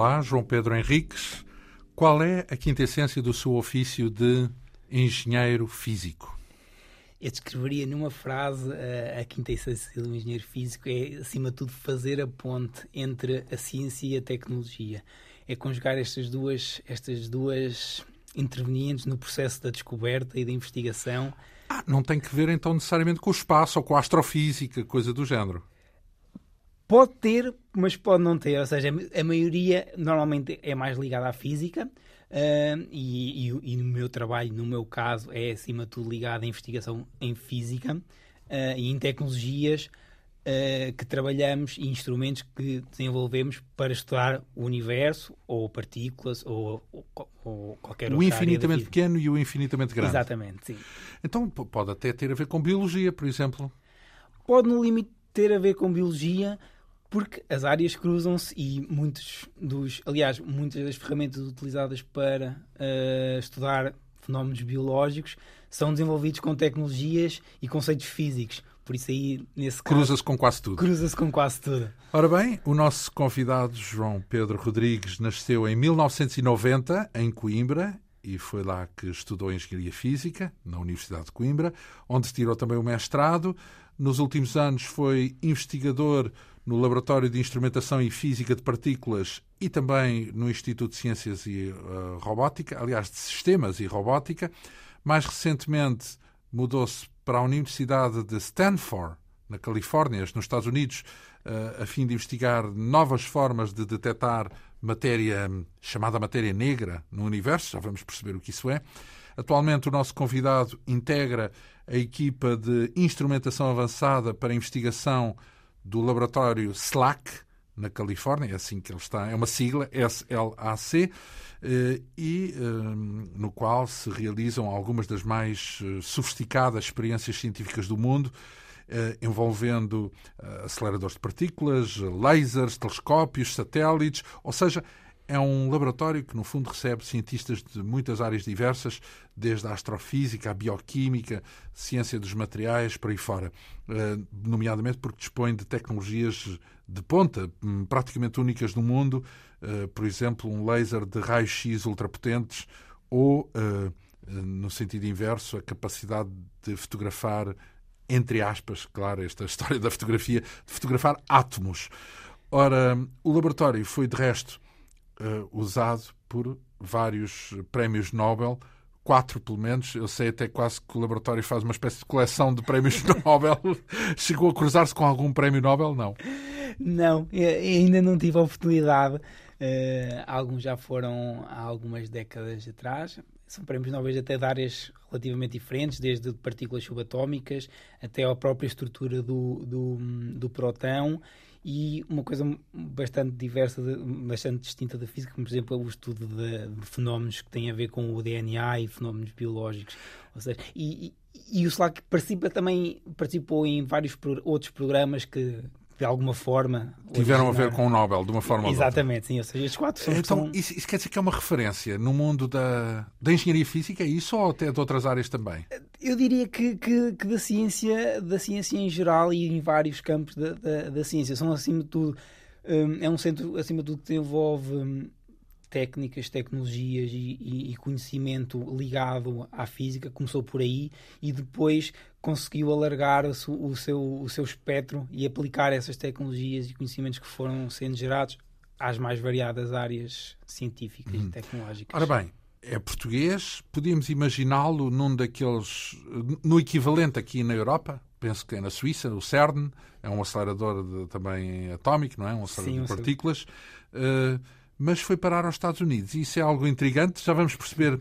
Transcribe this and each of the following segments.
Olá, João Pedro Henriques. Qual é a quinta essência do seu ofício de engenheiro físico? Eu descreveria numa frase a, a quinta essência do engenheiro físico é, acima de tudo, fazer a ponte entre a ciência e a tecnologia. É conjugar estas duas, estas duas intervenientes no processo da descoberta e da investigação. Ah, não tem que ver então necessariamente com o espaço ou com a astrofísica, coisa do género. Pode ter, mas pode não ter. Ou seja, a maioria normalmente é mais ligada à física uh, e, e, e, no meu trabalho, no meu caso, é acima de tudo ligado à investigação em física uh, e em tecnologias uh, que trabalhamos e instrumentos que desenvolvemos para estudar o universo ou partículas ou, ou, ou qualquer outra O infinitamente pequeno e o infinitamente grande. Exatamente, sim. Então pode até ter a ver com biologia, por exemplo. Pode, no limite, ter a ver com biologia, porque as áreas cruzam-se e muitos dos, aliás, muitas das ferramentas utilizadas para uh, estudar fenómenos biológicos são desenvolvidos com tecnologias e conceitos físicos. Por isso aí, nesse. Cruza-se com quase tudo. Cruza-se com quase tudo. Ora bem, o nosso convidado, João Pedro Rodrigues, nasceu em 1990, em Coimbra, e foi lá que estudou Engenharia Física, na Universidade de Coimbra, onde tirou também o mestrado. Nos últimos anos foi investigador no Laboratório de Instrumentação e Física de Partículas e também no Instituto de Ciências e uh, Robótica, aliás, de Sistemas e Robótica. Mais recentemente mudou-se para a Universidade de Stanford, na Califórnia, nos Estados Unidos, uh, a fim de investigar novas formas de detectar matéria chamada matéria negra no universo. Já vamos perceber o que isso é. Atualmente, o nosso convidado integra a equipa de instrumentação avançada para investigação do laboratório SLAC, na Califórnia, é assim que ele está, é uma sigla, SLAC, eh, e eh, no qual se realizam algumas das mais eh, sofisticadas experiências científicas do mundo, envolvendo aceleradores de partículas, lasers, telescópios, satélites, ou seja, é um laboratório que, no fundo, recebe cientistas de muitas áreas diversas, desde a astrofísica, a bioquímica, ciência dos materiais, por aí fora. Eh, nomeadamente porque dispõe de tecnologias de ponta, hum, praticamente únicas no mundo, eh, por exemplo, um laser de raios-x ultrapotentes ou, eh, no sentido inverso, a capacidade de fotografar, entre aspas, claro, esta história da fotografia, de fotografar átomos. Ora, o laboratório foi, de resto, uh, usado por vários prémios Nobel, quatro pelo menos. Eu sei até quase que o laboratório faz uma espécie de coleção de prémios Nobel. Chegou a cruzar-se com algum prémio Nobel? Não. Não, ainda não tive a oportunidade. Uh, alguns já foram há algumas décadas atrás. São prémios Nobel até de áreas relativamente diferentes, desde partículas subatómicas até a própria estrutura do, do, do próton e uma coisa bastante diversa, bastante distinta da física, como por exemplo o estudo de, de fenómenos que têm a ver com o DNA e fenómenos biológicos. Ou seja, e, e, e o SLAC participa também participou em vários pro, outros programas que de alguma forma. Tiveram a ver com o Nobel, de uma forma Exatamente, sim. Ou seja, estes quatro são. Então, são... Isso, isso, quer dizer que é uma referência no mundo da, da engenharia física, é isso, ou até de outras áreas também? Eu diria que, que, que da, ciência, da ciência em geral e em vários campos da, da, da ciência. São, acima de tudo, um, é um centro, acima de tudo, que desenvolve hum, técnicas, tecnologias e, e, e, conhecimento ligado à física, começou por aí e depois conseguiu alargar o, o, seu, o seu espectro e aplicar essas tecnologias e conhecimentos que foram sendo gerados às mais variadas áreas científicas hum. e tecnológicas. Ora bem, é português, podíamos imaginá-lo num daqueles. no equivalente aqui na Europa, penso que é na Suíça, o CERN, é um acelerador de, também atómico, não é? Um acelerador Sim, de partículas. Uh, mas foi parar aos Estados Unidos. E isso é algo intrigante. Já vamos perceber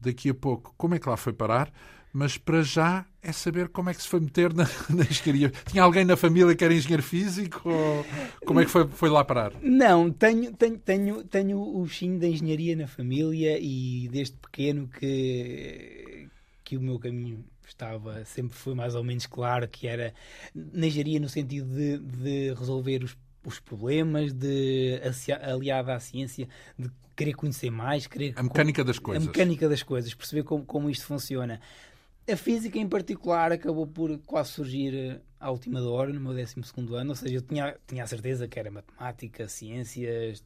daqui a pouco como é que lá foi parar. Mas para já é saber como é que se foi meter na, na engenharia. Tinha alguém na família que era engenheiro físico? Ou como é que foi, foi lá parar? Não, tenho, tenho, tenho, tenho o sim da engenharia na família e desde pequeno que, que o meu caminho estava, sempre foi mais ou menos claro que era na engenharia no sentido de, de resolver os os problemas, de aliada à ciência, de querer conhecer mais, querer a mecânica das coisas, a mecânica das coisas, perceber como, como isto funciona. A física em particular acabou por quase surgir eh, à última hora, no meu 12 ano, ou seja, eu tinha, tinha a certeza que era matemática, ciências,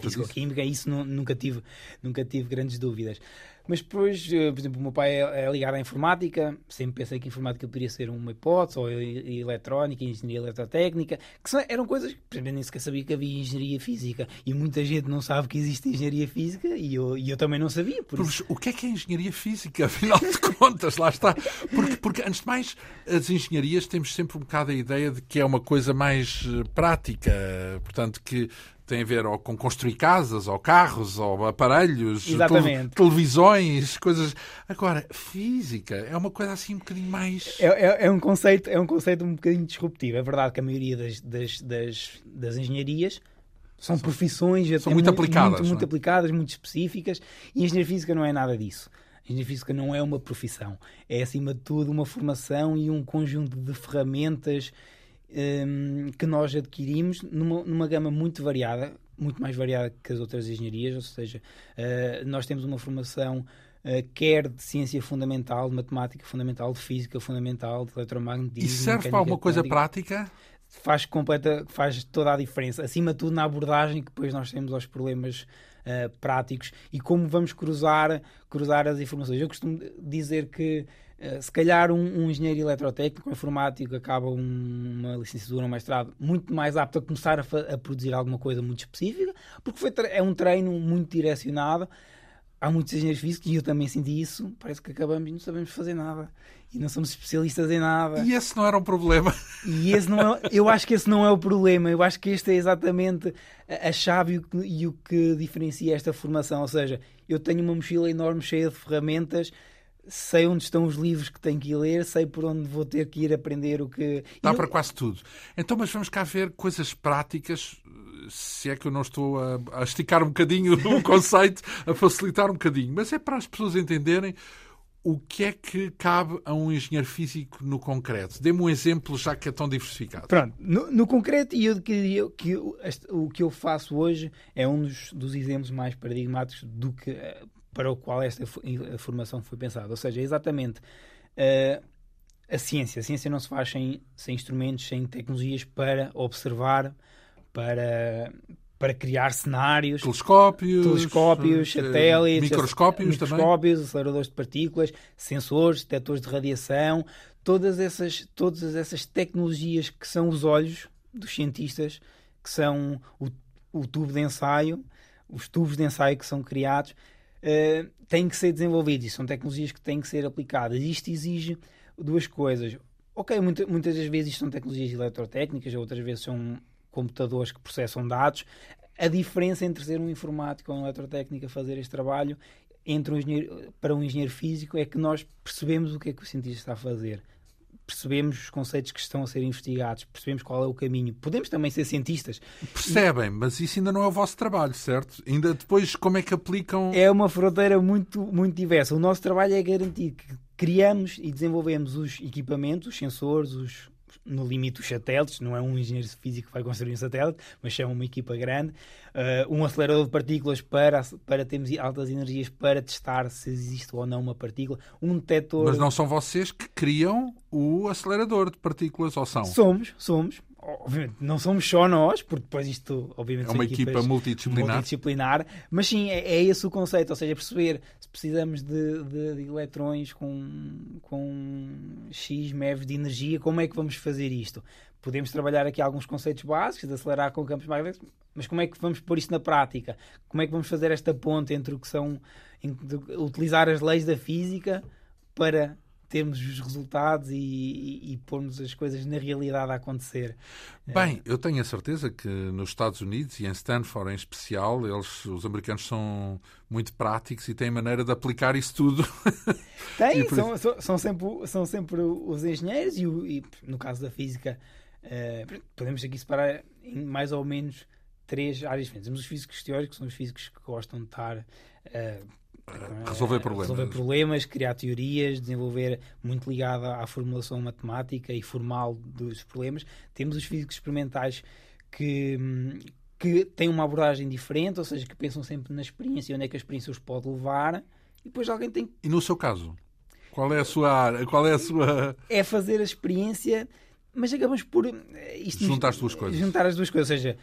físico-química, isso não, nunca, tive, nunca tive grandes dúvidas. Mas depois, eh, por exemplo, o meu pai é, é ligado à informática, sempre pensei que a informática poderia ser uma hipótese, ou eletrónica, engenharia eletrotécnica, que são, eram coisas, por exemplo, nem sequer sabia que havia engenharia física, e muita gente não sabe que existe engenharia física, e eu, e eu também não sabia. Por isso... O que é que é engenharia física, afinal de contas? Lá está. Porque, porque, antes de mais, as engenharias temos sempre um bocado a ideia de que é uma coisa mais eh, prática, portanto, que tem a ver ou com construir casas, ou carros, ou aparelhos, televisões, coisas. Agora, física é uma coisa assim um bocadinho mais. É, é, é, um, conceito, é um conceito um bocadinho disruptivo. É verdade que a maioria das, das, das, das engenharias são, são profissões são muito, muito aplicadas, muito, muito, é? aplicadas, muito específicas, e a engenharia física não é nada disso. A engenharia física não é uma profissão, é acima de tudo uma formação e um conjunto de ferramentas um, que nós adquirimos numa, numa gama muito variada, muito mais variada que as outras engenharias, ou seja, uh, nós temos uma formação uh, quer de ciência fundamental, de matemática fundamental, de física fundamental, de eletromagnetismo. E serve para alguma coisa prática? Faz, completa, faz toda a diferença. Acima de tudo, na abordagem que depois nós temos aos problemas uh, práticos e como vamos cruzar, cruzar as informações. Eu costumo dizer que se calhar um, um, engenheiro eletrotécnico, um informático, acaba um, uma licenciatura, um mestrado, muito mais apto a começar a, a, produzir alguma coisa muito específica, porque foi, é um treino muito direcionado. Há muitos engenheiros físicos, e eu também senti isso, parece que acabamos e não sabemos fazer nada. E não somos especialistas em nada. E esse não era um problema. E esse não é, eu acho que esse não é o problema. Eu acho que este é exatamente a chave e o, que, e o que diferencia esta formação. Ou seja, eu tenho uma mochila enorme cheia de ferramentas sei onde estão os livros que tenho que ir ler, sei por onde vou ter que ir aprender o que. Dá para quase tudo. Então, mas vamos cá ver coisas práticas, se é que eu não estou a, a esticar um bocadinho o conceito, a facilitar um bocadinho, mas é para as pessoas entenderem o que é que cabe a um engenheiro físico no concreto? Dê-me um exemplo, já que é tão diversificado. Pronto, no, no concreto, e eu, que, que o que eu faço hoje é um dos, dos exemplos mais paradigmáticos do que para o qual esta formação foi pensada. Ou seja, é exatamente uh, a ciência. A ciência não se faz sem, sem instrumentos, sem tecnologias para observar, para, para criar cenários. Telescópios, telescópios eh, satélites, microscópios, microscópios também. aceleradores de partículas, sensores, detectores de radiação, todas essas, todas essas tecnologias que são os olhos dos cientistas, que são o, o tubo de ensaio, os tubos de ensaio que são criados, uh, têm que ser desenvolvidos e são tecnologias que têm que ser aplicadas. Isto exige duas coisas. Ok, muita, muitas das vezes isto são tecnologias eletrotécnicas, outras vezes são computadores que processam dados. A diferença entre ser um informático ou um eletrotécnico a fazer este trabalho entre um engenheiro, para um engenheiro físico é que nós percebemos o que é que o cientista está a fazer percebemos os conceitos que estão a ser investigados, percebemos qual é o caminho. Podemos também ser cientistas. Percebem, mas isso ainda não é o vosso trabalho, certo? Ainda depois como é que aplicam. É uma fronteira muito, muito diversa. O nosso trabalho é garantir que criamos e desenvolvemos os equipamentos, os sensores, os, no limite os satélites, não é um engenheiro físico que vai construir um satélite, mas chama uma equipa grande, uh, um acelerador de partículas para, para termos altas energias para testar se existe ou não uma partícula, um detector... Mas não são vocês que criam o acelerador de partículas, ou são? Somos, somos obviamente, não somos só nós, porque depois isto, obviamente, é uma equipa multidisciplinar. multidisciplinar. Mas sim, é, é, esse o conceito, ou seja, perceber se precisamos de, de, de eletrões com, com X MeV de energia, como é que vamos fazer isto? Podemos trabalhar aqui alguns conceitos básicos de acelerar com campos magnéticos, mas como é que vamos pôr isto na prática? Como é que vamos fazer esta ponte entre o que são utilizar as leis da física para termos os resultados e, e, e, pormos as coisas na realidade a acontecer. Bem, eu tenho a certeza que nos Estados Unidos e em Stanford em especial, eles, os americanos são muito práticos e têm maneira de aplicar isso tudo. Tem, são, são, são, sempre, são sempre os engenheiros e, e no caso da física uh, podemos aqui separar em mais ou menos três áreas diferentes. Temos os físicos teóricos, são os físicos que gostam de estar uh, resolver problemas. Resolver problemas, criar teorias, desenvolver muito ligado à formulação matemática e formal dos problemas. Temos os físicos experimentais que, que têm uma abordagem diferente, ou seja, que pensam sempre na experiência onde é que a experiência os pode levar. E depois alguém tem. E no seu caso? Qual é a sua área? Qual é a sua. É fazer a experiência, mas acabamos por. Eh, isto, juntar as duas coisas. Juntar as duas coisas. Ou seja,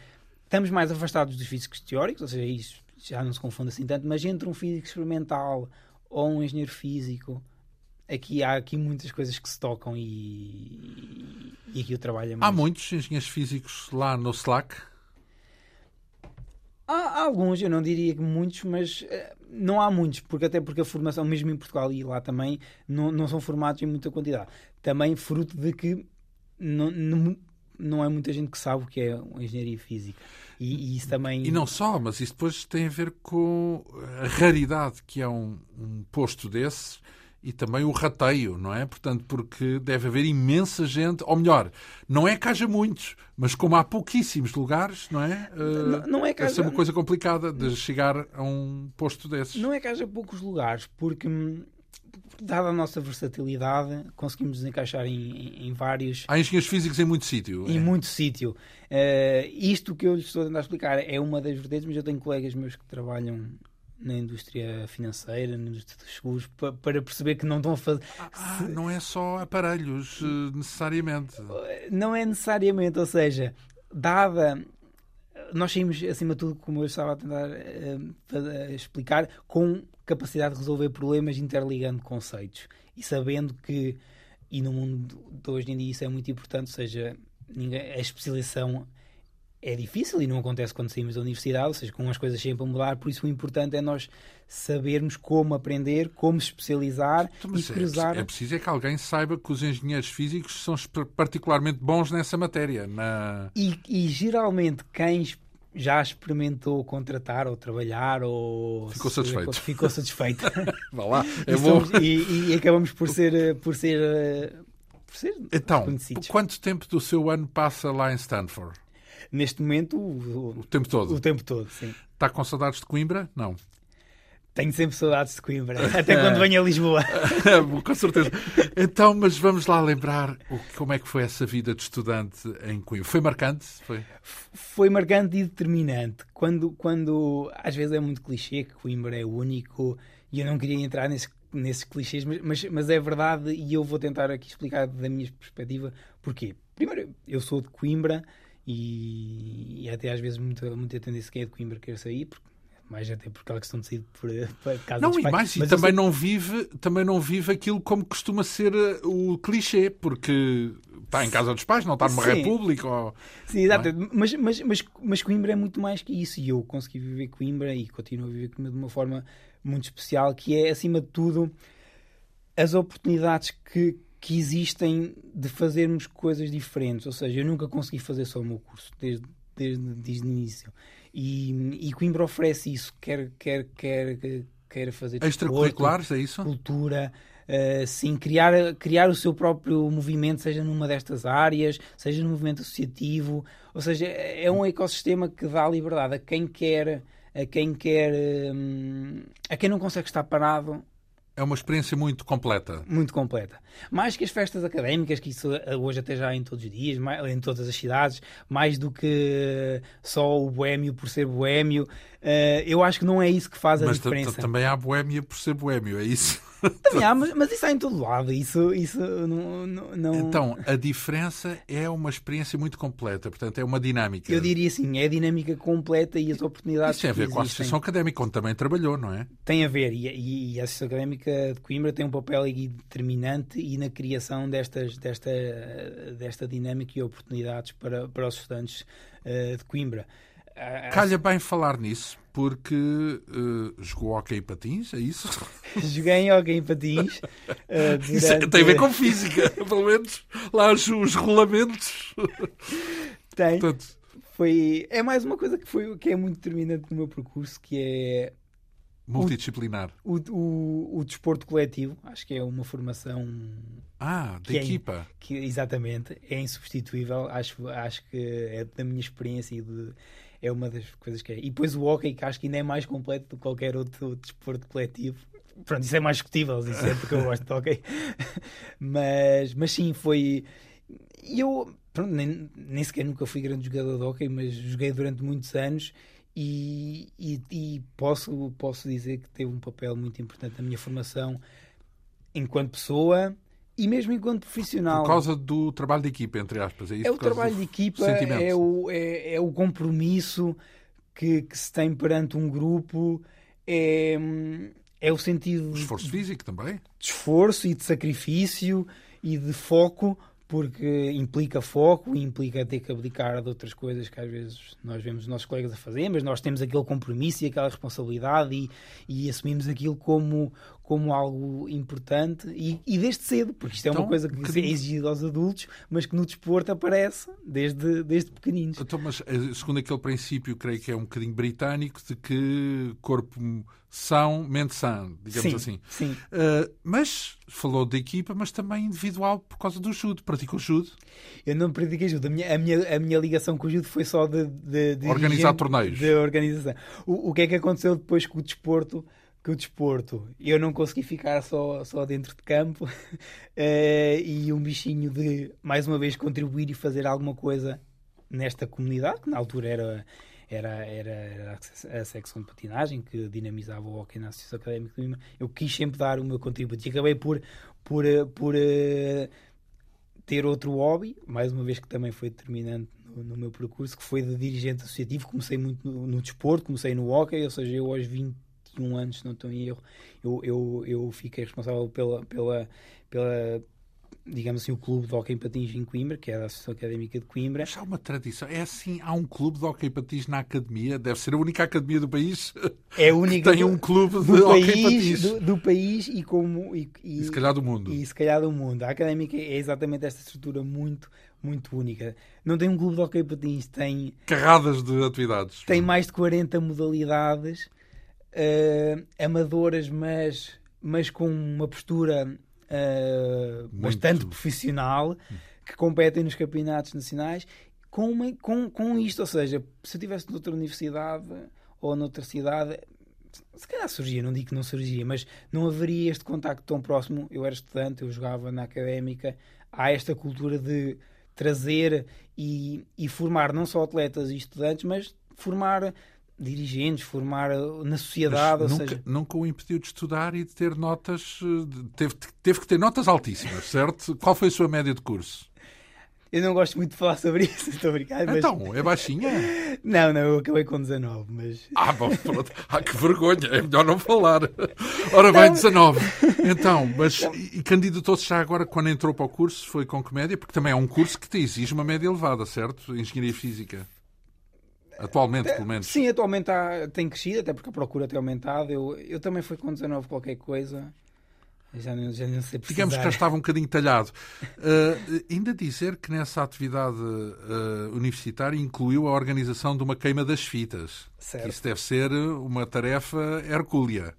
estamos mais afastados dos físicos teóricos, ou seja, isso já não se confunde assim tanto, mas entre um físico experimental ou um engenheiro físico, aqui há aqui muitas coisas que se tocam e, e aqui o trabalho é mais... Há muitos engenheiros físicos lá no Slack? Há, há alguns, eu não diria que muitos, mas uh, não há muitos, porque até porque a formação, mesmo em Portugal e lá também, não, não são formados em muita quantidade. Também fruto de que não, não, não é muita gente que sabe o que é engenharia física. E, e, isso também. E não só, mas isso depois tem a ver com a raridade que é um, um posto desses e também o rateio, não é? Portanto, porque deve haver imensa gente, ou melhor, não é que haja muitos, mas como há pouquíssimos lugares, não é? Não, não é que haja... Essa é uma coisa complicada de chegar a um posto desses. Não é que haja poucos lugares, porque hum, dada a nossa versatilidade, conseguimos encaixar em, em, vários. Há engenheiros físicos em muito sítio. Em é? muito sítio. Uh, isto que eu lhes estou a tentar explicar é uma das vertentes, mas eu tenho colegas meus que trabalham na indústria financeira, na indústria dos seguros, para, para perceber que não estão a fazer. Ah, não é só aparelhos, eh, necessariamente. Não é necessariamente, ou seja, dada. Nós saímos, acima de tudo, como eu estava a tentar uh, explicar, com capacidade de resolver problemas interligando conceitos e sabendo que, e no mundo de hoje em dia isso é muito importante, ou seja, a especialização é difícil e não acontece quando saímos da universidade, ou seja, com as coisas sempre a mudar, por isso o importante é nós sabermos como aprender, como especializar e é cruzar. É, é preciso é que alguém saiba que os engenheiros físicos são particularmente bons nessa matéria. Na... E, e geralmente quem já experimentou contratar ou trabalhar ou ficou satisfeito. Ficou satisfeito. Vá lá, é e bom. Somos, e, e, acabamos por ser por ser por ser Então, quanto tempo do seu ano passa lá em Stanford? Neste momento, o, o tempo todo. O tempo todo, sim. Está com saudades de Coimbra? Não. Tenho sempre saudades de Coimbra, até quando venho a Lisboa. com certeza. Então, mas vamos lá lembrar o, como é que foi essa vida de estudante em Coimbra. Foi marcante? Foi, foi marcante e determinante. Quando, quando às vezes é muito clichê que Coimbra é único e eu não queria entrar nesse, nesses clichês, mas, mas, é verdade e eu vou tentar aqui explicar da minha perspectiva porquê. Primeiro, eu sou de Coimbra e, e até às vezes muita, muita tendência quem é de Coimbra quer sair, porque mais até por aquela questão de sair por, por casa não, dos e mais, e também não vive também não vive aquilo como costuma ser eh, o clichê porque está em casa dos pais não está numa sim. república ou... sim exato é? mas, mas, mas, mas Coimbra é muito mais que isso e eu consegui viver Coimbra e continuo a viver Coimbra de uma forma muito especial que é acima de tudo as oportunidades que que existem de fazermos coisas diferentes. Ou seja, eu nunca consegui fazer só o meu curso, desde, desde, desde o início. E, e Coimbra oferece isso, quer, quer, quer, quer fazer extracurriculares, é isso? Cultura, uh, sim, criar, criar o seu próprio movimento, seja numa destas áreas, seja no movimento associativo, ou seja, é um ecossistema que dá liberdade a quem quer, a quem quer, um, a quem não consegue estar parado é uma experiência muito completa. Muito completa. Mais que as festas académicas, que isso eh, hoje até já é em todos os dias, em todas as cidades, mais do que só o boémio por ser boémio, eh, eu acho que não é isso que faz a mas diferença. Mas também há boémia por ser boémio, é isso? Também há, mas, mas isso há em todo lado. Isso, isso não, não, Então, a diferença é uma experiência muito completa, portanto, é uma dinâmica. Eu diria assim, é a dinâmica completa e as oportunidades. Isso tem a ver com a Associação Académica, onde também trabalhou, não é? Tem a ver, e, e, a Associação Académica de Coimbra tem um papel determinante e na criação destas, desta, desta dinâmica e oportunidades para, para os estudantes uh, de Coimbra. Calha bem falar nisso, porque uh, jogou hockey em patins, é isso? Joguei em hockey em patins. Uh, durante... Isso é, tem a ver com física, pelo menos lá os, os rolamentos. Tem. Portanto... Foi, é mais uma coisa que, foi, que é muito determinante no meu percurso, que é multidisciplinar. O, o, o, desporto coletivo, acho que é uma formação. Ah, de equipa. É, que, exatamente, é insubstituível. Acho, acho que é da minha experiência e de, é uma das coisas que é. E depois o hockey, que acho que ainda é mais completo do que qualquer outro desporto coletivo. Pronto, isso é mais discutível, isso é porque eu gosto de hockey. mas, mas sim, foi. Eu, pronto, nem, nem sequer nunca fui grande jogador de hockey, mas joguei durante muitos anos. E, e, e, posso, posso dizer que teve um papel muito importante na minha formação enquanto pessoa, e mesmo enquanto profissional. Por causa do trabalho de equipa, entre aspas. É, isso, é o trabalho de equipa, é o, é, é o compromisso que, que, se tem perante um grupo, é, é o sentido. De esforço físico também. De esforço e de sacrifício e de foco porque implica foco e implica ter que abdicar de outras coisas que às vezes nós vemos os nossos colegas a fazer, mas nós temos aquele compromisso e aquela responsabilidade e, e assumimos aquilo como, como algo importante e, e desde cedo, porque isto é então, uma coisa que, que é exigida aos adultos, mas que no desporto aparece desde, desde pequeninos. Então, mas eh, segundo aquele princípio, creio que é um bocadinho britânico, de que corpo são, mente sã, digamos sim, assim. Sim. Uh, mas falou de equipa, mas também individual por causa do judo. Praticou judo? Eu não pratiquei judo. A minha, a minha, a minha ligação com o judo foi só de, de, de organizar torneios. De organização. O, o que é que aconteceu depois com o desporto? Que o desporto eu não consegui ficar só, só dentro de campo uh, e um bichinho de mais uma vez contribuir e fazer alguma coisa nesta comunidade, que na altura era, era, era, a secção de patinagem que dinamizava o hockey na Associação Académica de Lima. Eu quis sempre dar o meu contributo e acabei por, por, eh, por uh, ter outro hobby, mais uma vez que também foi determinante no, no meu percurso, que foi de dirigente associativo. Comecei muito no, no, desporto, comecei no hockey, ou seja, eu aos 21 anos, se não estou em erro, eu, eu, eu fiquei responsável pela, pela, pela digamos assim, o clube de hockey patins em Coimbra, que é a Associação Académica de Coimbra. Mas há uma tradição. É assim, há um clube de hockey patins na academia. Deve ser a única academia do país é a única que tem um clube de hockey patins. Do, do, país e como... E, e, e, se calhar do mundo. E se calhar do mundo. A Académica é exatamente esta estrutura muito, muito única. Não tem um clube de hockey patins, tem... Carradas de atividades. Tem mais de 40 modalidades uh, amadoras, mas, mas com uma postura uh, bastante profissional que competem nos campeonatos nacionais com, uma, com, com isto. Ou seja, se eu estivesse noutra universidade ou noutra cidade, se calhar surgia, não digo que não surgia, mas não haveria este contacto tão próximo. Eu era estudante, eu jogava na académica. Há esta cultura de trazer e, e formar não só atletas e estudantes, mas formar dirigentes, formar uh, na sociedade. Nunca, seja... nunca o impediu de estudar e de ter notas. Uh, teve, teve que ter notas altíssimas, certo? Qual foi a sua média de curso? Eu não gosto muito de falar sobre isso, estou brincando. Mas... Então, é baixinha? Não, não, eu acabei com 19, mas. Ah, bom, pronto. Ah, que vergonha, é melhor não falar. Ora bem, 19. Então, mas não. e candidatou-se já agora quando entrou para o curso? Foi com que média? Porque também é um curso que te exige uma média elevada, certo? Engenharia Física. Atualmente, pelo menos. Sim, atualmente há, tem crescido, até porque a procura tem aumentado. Eu, eu também fui com 19 qualquer coisa. Já não, já não sei precisar. Digamos que já estava um bocadinho talhado. Uh, ainda dizer que nessa atividade uh, universitária incluiu a organização de uma queima das fitas. Certo. Isso deve ser uma tarefa hercúlea.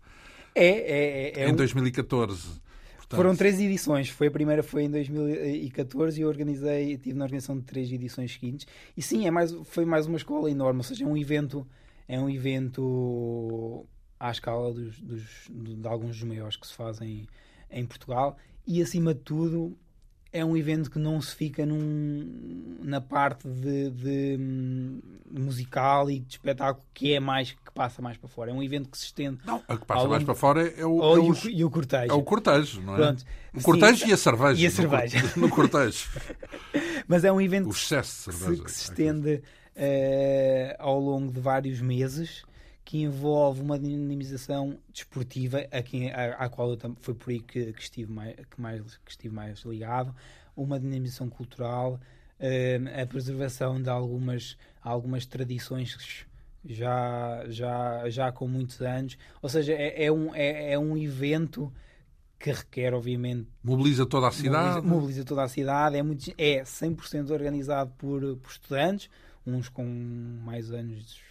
É, é, é. é em um... 2014. Foram três edições. Foi a primeira foi em 2014 e eu organizei, tive na organização de três edições seguintes. E sim, é mais, foi mais uma escola enorme, ou seja, é um evento, é um evento à escala dos, dos, de alguns dos maiores que se fazem em Portugal e acima de tudo é um evento que não se fica num, na parte de, de, hum, musical e de espetáculo que é mais que passa mais para fora. É um evento que se estende. Não, a que passa mais para fora é o, oh, é o, e o cortejo. É o cortejo, não é? Pronto. O cortejo Sim, e a cerveja. E a cerveja. No, no cortejo. Mas é um evento o excesso de cerveja. que se, que se estende uh, ao longo de vários meses que envolve uma dinamização desportiva a quem, à, à qual eu foi por aí que, que, estive mais, que, mais, que estive mais ligado, uma dinamização cultural, uh, a preservação de algumas, algumas tradições já, já, já com muitos anos. Ou seja, é, é um, é, é um evento que requer, obviamente. Mobiliza toda a cidade. Mobiliza, mobiliza toda a cidade, é, muito, é 100% organizado por, por estudantes, uns com mais anos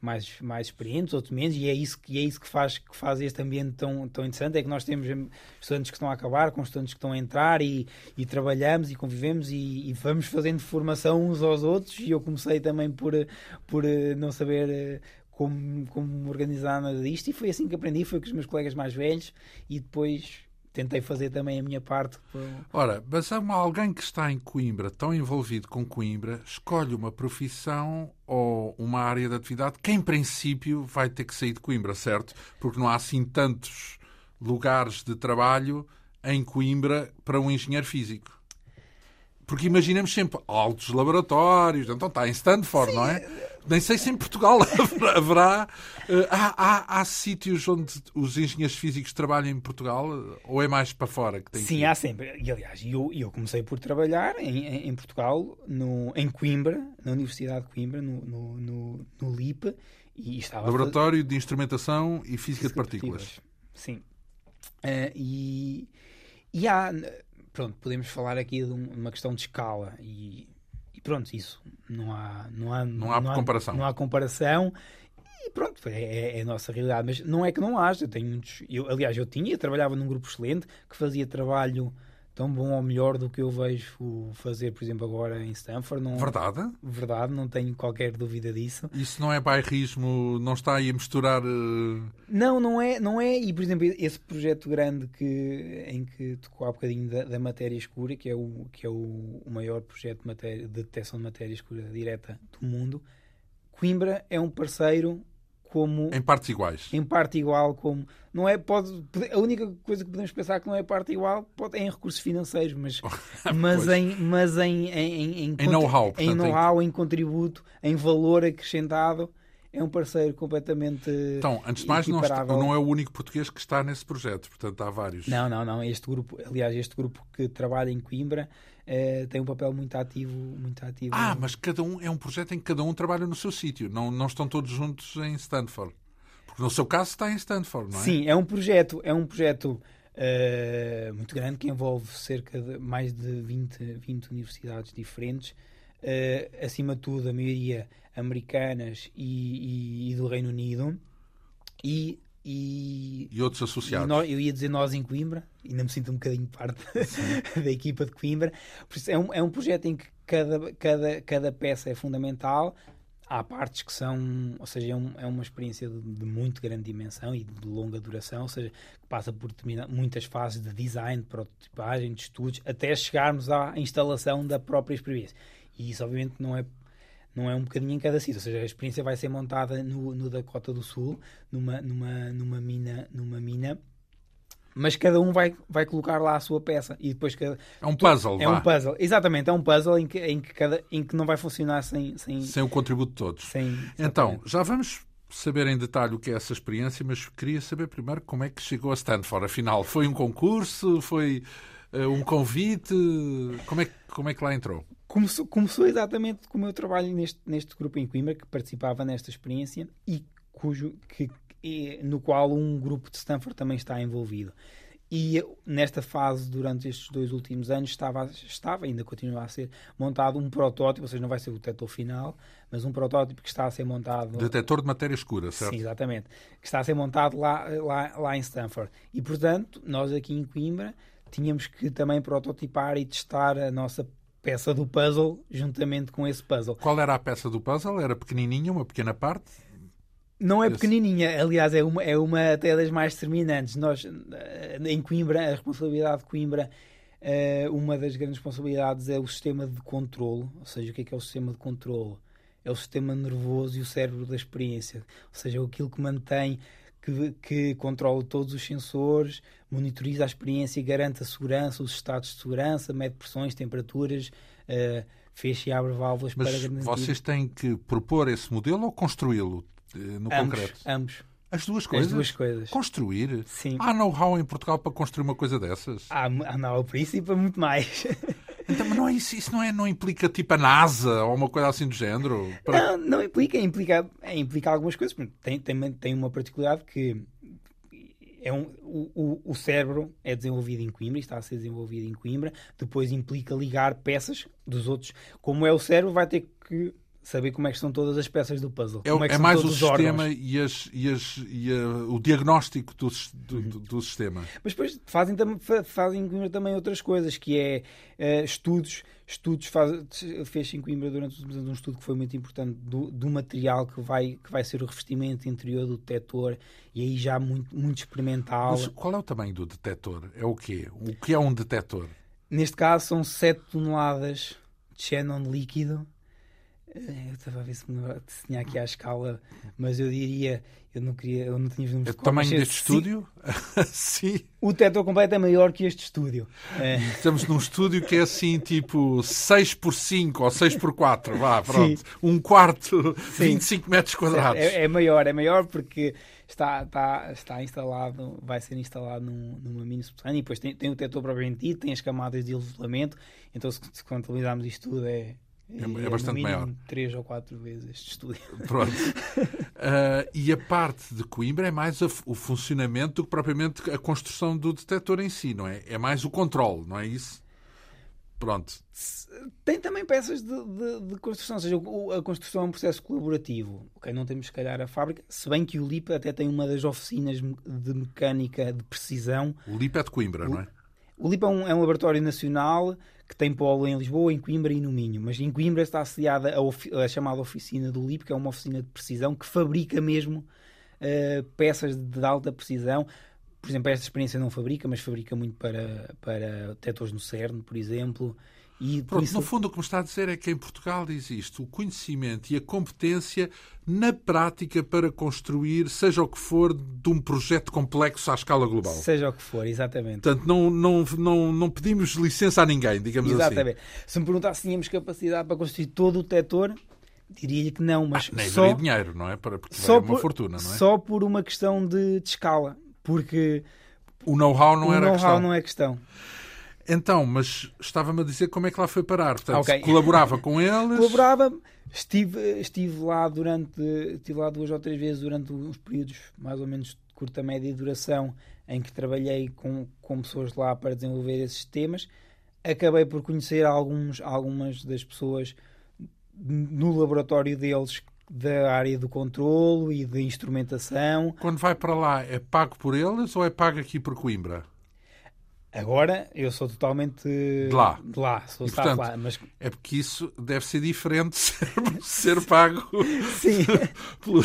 mais, mais experientes, outros menos, e é isso, que, é isso que, faz, que faz este ambiente tão, tão interessante, é que nós temos estudantes que estão a acabar, com estudantes que estão a entrar e, e trabalhamos e convivemos e, e, vamos fazendo formação uns aos outros e eu comecei também por, por eh, não saber eh, como, como organizar nada disto e foi assim que aprendi, foi com os meus colegas mais velhos e depois tentei fazer também a minha parte. Ora, mas alguém que está em Coimbra, tão envolvido com Coimbra, escolhe uma profissão ou uma área de atividade que, em princípio, vai ter que sair de Coimbra, certo? Porque não há assim tantos lugares de trabalho em Coimbra para um engenheiro físico? Porque imaginamos sempre altos laboratórios, então está em Stanford, Sim. não é? Nem sei se em Portugal haverá. uh, há, há, há, sítios onde os engenheiros físicos trabalham em Portugal ou é mais para fora que tem Sim, que há sempre. E aliás, eu, eu comecei por trabalhar em, em, em Portugal, no, em Coimbra, na Universidade de Coimbra, no, no, no, no LIP. E estava Laboratório de Instrumentação e Física, Física de Partículas. De partículas. Sim. Uh, e, e há. Pronto, podemos falar aqui de uma questão de escala e pronto, isso não há, não há, não há, não há comparação. Não há comparação. E pronto, é, é, a nossa realidade. Mas não é que não haja. Eu tenho muitos. Eu, aliás, eu tinha, eu trabalhava num grupo excelente que fazia trabalho tão bom ou melhor do que eu vejo fazer, por exemplo, agora em Stanford. Não, verdade? Verdade, não tenho qualquer dúvida disso. Isso não é bairrismo, não está aí a misturar. Uh... Não, não é, não é. E, por exemplo, esse projeto grande que, em que tocou há bocadinho da, da matéria escura, que é, o, que é o, o maior projeto de, matéria, de detecção de matéria escura direta do mundo, Coimbra é um parceiro como em partes iguais. em parte igual como não é pode a única coisa que podemos pensar que não é parte igual pode é em recursos financeiros mas mas em mas em em, em, em know-how em know-how em contributo em valor acrescentado é um parceiro completamente então antes de mais não, está, não, é o único português que está nesse projeto portanto há vários. Não não não este grupo aliás este grupo que trabalha em Coimbra é, tem um papel muito ativo, muito ativo. Ah, mas cada um é um projeto em que cada um trabalha no seu sítio, não, não estão todos juntos em Stanford. Porque no seu caso está em Stanford, não é? Sim, é um projeto, é um projeto uh, muito grande que envolve cerca de mais de 20, 20 universidades diferentes. Uh, acima de tudo, a maioria americanas e, e, e do Reino Unido. E e, e outros associados. E nós, eu ia dizer nós em Coimbra, ainda me sinto um bocadinho parte da equipa de Coimbra. Por isso é um, é um projeto em que cada, cada, cada peça é fundamental. Há partes que são, ou seja, é, um, é uma experiência de, de, muito grande dimensão e de longa duração, ou seja, que passa por muitas fases de design, de prototipagem, de estudos, até chegarmos à instalação da própria experiência. E isso, obviamente, não é não é um bocadinho em cada sítio, ou seja, a experiência vai ser montada no, no Dakota do Sul, numa, numa, numa mina, numa mina. Mas cada um vai, vai colocar lá a sua peça e depois cada é um puzzle é vá. um puzzle. Exatamente é um puzzle em que em que cada em que não vai funcionar sem sem, sem o contributo de todos. Sem, então já vamos saber em detalhe o que é essa experiência mas queria saber primeiro como é que chegou a Stanford. Afinal foi um concurso? Foi uh, um convite? Como é como é que lá entrou Começou, começou exatamente com o meu trabalho neste, neste grupo em Coimbra, que participava nesta experiência e cujo, que, no qual um grupo de Stanford também está envolvido. E nesta fase, durante estes dois últimos anos, estava, estava ainda continua a ser montado um protótipo, ou seja, não vai ser o detector final, mas um protótipo que está a ser montado. Detector de matéria escura, certo? Sim, exatamente. Que está a ser montado lá, lá, lá em Stanford. E, portanto, nós aqui em Coimbra tínhamos que também prototipar e testar a nossa peça do puzzle juntamente com esse puzzle. Qual era a peça do puzzle? Era pequenininha, uma pequena parte? Não é pequenininha, aliás, é uma, é uma até das mais determinantes. Nós, eh, em Coimbra, a responsabilidade de Coimbra, eh, uma das grandes responsabilidades é o sistema de controle. Ou seja, o que é que é o sistema de controle? É o sistema nervoso e o cérebro da experiência. Ou seja, aquilo que mantém que, que controla todos os sensores, monitoriza a experiência e garante a segurança, os estados de segurança, mede pressões, temperaturas, uh, fecha e abre válvulas Mas para garantir. Vocês têm que propor esse modelo ou construí-lo uh, no ambos, concreto? Ambos. As duas coisas? As duas coisas. Construir? Sim. Há know-how em Portugal para construir uma coisa dessas? Há, há know-how para isso e para muito mais. Então, mas não é isso, isso não, é, não implica tipo a NASA ou uma coisa assim do género? Para... Não, não implica, implica, é, implica algumas coisas. Tem, tem, tem uma particularidade que é um, o, o, cérebro é desenvolvido em Coimbra, está a ser desenvolvido em Coimbra, depois implica ligar peças dos outros. Como é o cérebro, vai ter que saber como é que estão todas as peças do puzzle. É, é, é mais o sistema e, as, e, as, e a, o diagnóstico do, do, do, do, sistema. Mas depois fazem, fazem em Coimbra também outras coisas, que é uh, estudos. Estudos faz, fez em Coimbra durante os últimos anos um estudo que foi muito importante do, do material que vai, que vai ser o revestimento interior do detector e aí já muito, muito experimental. Mas qual é o tamanho do detector? É o quê? O que é um detector? Neste caso são 7 toneladas de xenon líquido Eu estava a ver se, se tinha aqui à escala, mas eu diria, eu não queria, eu não tinha números é O tamanho deste estúdio? Sim. O teto completo é maior que este estúdio. É. Estamos num estúdio que é assim, tipo 6 por 5 ou 6 por 4 vá, pronto. Sim. Um quarto, Sim. 25 metros quadrados. É, é, maior, é maior porque está, está, está instalado, vai ser instalado num, numa mini subterrânea e depois tem, tem o teto propriamente dito, tem as camadas de isolamento, então se, se contabilizarmos isto tudo é é, é bastante maior. Três ou quatro vezes este estúdio. Pronto. uh, e a parte de Coimbra é mais a, o funcionamento do que propriamente a construção do detector em si, não é? É mais o controle, não é isso? Pronto. Tem também peças de, de, de, construção, ou seja, a construção é um processo colaborativo. Ok, não temos, se calhar, a fábrica, se bem que o LIP até tem uma das oficinas de mecânica de precisão. O LIP é de Coimbra, o, não é? O LIP é um, é um laboratório nacional que tem polo em Lisboa, em Coimbra e no Minho. Mas em Coimbra está assediada a, a chamada oficina do LIP, que é uma oficina de precisão que fabrica mesmo uh, peças de alta precisão. Por exemplo, esta experiência não fabrica, mas fabrica muito para, para detectores no CERN, por exemplo. E Pronto, isso... no fundo o que me está a dizer é que em Portugal existe o conhecimento e a competência na prática para construir, seja o que for, de um projeto complexo à escala global. Seja o que for, exatamente. Portanto, não, não, não, não pedimos licença a ninguém, digamos exatamente. assim. Exatamente. Se me perguntasse se tínhamos capacidade para construir todo o detector, diria-lhe que não, mas ah, nem só... dinheiro, não é? Porque só uma por, fortuna, não é? Só por uma questão de, de escala, porque... O know-how não o era know questão. O know-how não é questão. Então, mas estava-me a dizer como é que lá foi parar. Portanto, okay. colaborava com eles. Colaborava, estive, estive lá durante estive lá duas ou três vezes durante uns períodos mais ou menos de curta média duração em que trabalhei com, com pessoas lá para desenvolver esses temas. Acabei por conhecer alguns, algumas das pessoas no laboratório deles da área do controlo e de instrumentação. Quando vai para lá, é pago por eles ou é pago aqui por Coimbra? Agora eu sou totalmente de lá. De lá, sou e, portanto, lá, mas... É porque isso deve ser diferente ser, ser pago pela,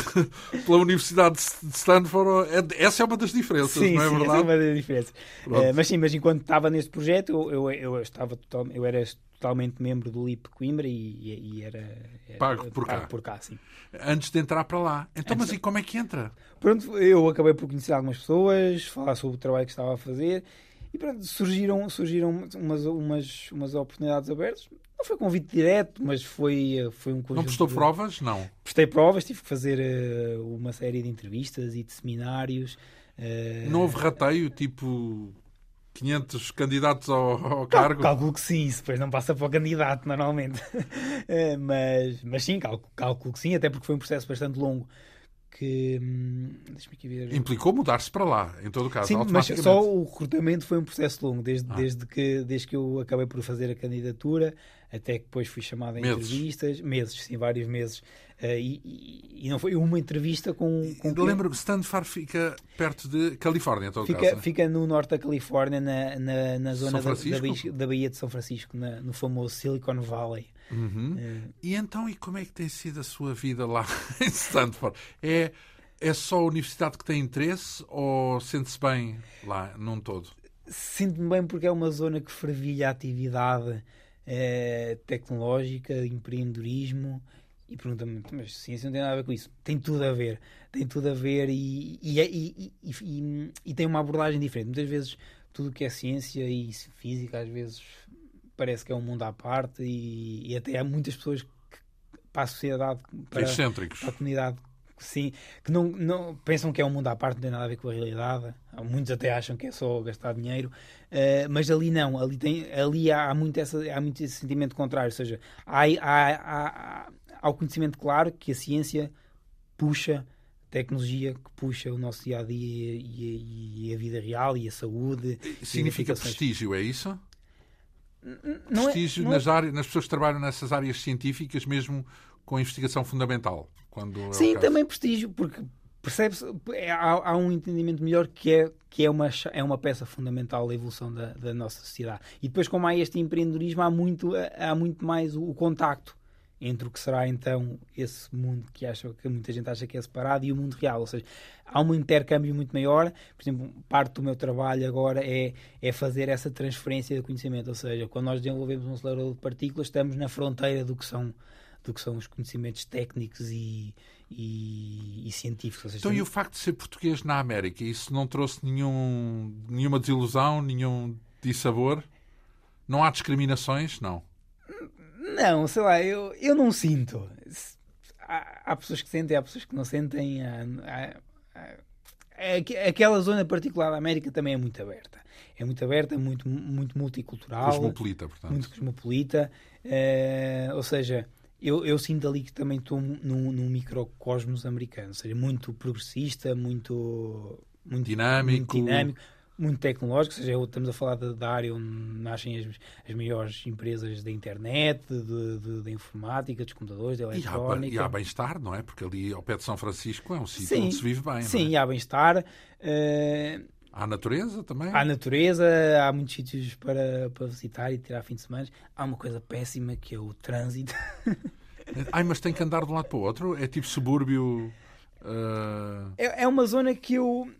pela, Universidade de Stanford. É, essa é uma das diferenças, sim, não é sim, verdade? Essa é uma das diferenças. Uh, mas sim, mas enquanto estava neste projeto, eu, eu, eu, estava total, eu era totalmente membro do LIP Coimbra e, e era, era, pago por pago cá. por cá sim. Antes de entrar para lá. Então, Antes mas e como é que entra? Pronto, eu acabei por conhecer algumas pessoas, falar sobre o trabalho que estava a fazer e pronto, surgiram, surgiram umas, umas, umas oportunidades abertas. Não foi convite direto, mas foi, foi um conjunto. Não prestou de... provas? Não. Prestei provas, tive que fazer uh, uma série de entrevistas e de seminários. Uh... Não houve rateio, tipo 500 candidatos ao, ao cargo? Calculo que sim, isso depois não passa para o candidato normalmente. uh, mas, mas sim, calculo, calculo que sim, até porque foi um processo bastante longo que hum, aqui ver. implicou mudar-se para lá, em todo o caso. Sim, mas só o recrutamento foi um processo longo, desde, ah. desde, que, desde que eu acabei por fazer a candidatura até que depois fui chamado a meses. entrevistas, meses, sim, vários meses. Uh, e, e, não foi uma entrevista com. com lembro que Stanford fica perto de Califórnia, em todo fica, caso. Né? Fica no norte da Califórnia, na, na, na zona da, da, Baía de São Francisco, na, no famoso Silicon Valley. Uhum. Uh, e então, e como é que tem sido a sua vida lá em Stanford? É, é só a universidade que tem interesse ou sente-se bem lá, num todo? Sinto-me bem porque é uma zona que fervilha a atividade eh, tecnológica, empreendedorismo. E pergunta-me, mas ciência não tem nada a ver com isso. Tem tudo a ver. Tem tudo a ver e, e, e, e tem uma abordagem diferente. Muitas vezes, tudo que é ciência e física, às vezes parece que é um mundo à parte e, e até há muitas pessoas que, para a sociedade, para, para a comunidade, sim, que não, não pensam que é um mundo à parte, não tem nada a ver com a realidade. Muitos até acham que é só gastar dinheiro, uh, mas ali não, ali, tem, ali há, muito essa, há muito esse sentimento contrário, ou seja, há, há, há, há o conhecimento claro que a ciência puxa tecnologia que puxa o nosso dia a dia e, e, a vida real e a saúde. Significa prestígio, é isso? Não é- prestígio é, nas, áreas, nas pessoas que trabalham nessas áreas científicas, mesmo com investigação fundamental. Quando é Sim, também prestígio, porque percebe-se, é, há, há, um entendimento melhor que é, que é, uma, é uma peça fundamental da evolução da, da nossa sociedade. E depois, como há este empreendedorismo, há muito, há muito mais o, o contacto entre o que será então esse mundo que, acha, que muita gente acha que é separado e o mundo real. Ou seja, há um intercâmbio muito maior. Por exemplo, parte do meu trabalho agora é, é fazer essa transferência de conhecimento. Ou seja, quando nós desenvolvemos um acelerador de partículas, estamos na fronteira do que são do que são os conhecimentos técnicos e, e, e científicos. Seja, então, e o facto de ser português na América, isso não trouxe nenhum, nenhuma desilusão, nenhum dissabor? Não há discriminações? Não. Não, sei lá, eu, eu não sinto. Há, há pessoas que sentem, há pessoas que não sentem. Há, há, há, aquela zona particular da América também é muito aberta. É muito aberta, muito, muito multicultural. Cosmopolita, portanto. Muito cosmopolita. É, ou seja, eu, eu sinto ali que também estou num, num microcosmos americano. Ou seja, muito progressista, muito, muito dinâmico. Muito dinâmico muito tecnológico, ou seja, estamos a falar da, área onde nascem as, as maiores empresas da internet, da informática, dos computadores, da eletrónica. E há, há bem-estar, não é? Porque ali ao pé de São Francisco é um sítio sim, onde se vive bem. Sim, é? há bem-estar. Uh, Há natureza também? Há natureza, há muitos sítios para, para visitar e tirar fim de semana. Há uma coisa péssima que é o trânsito. Ai, mas tem que andar de um lado para o outro? É tipo subúrbio. Uh... É, é uma zona que eu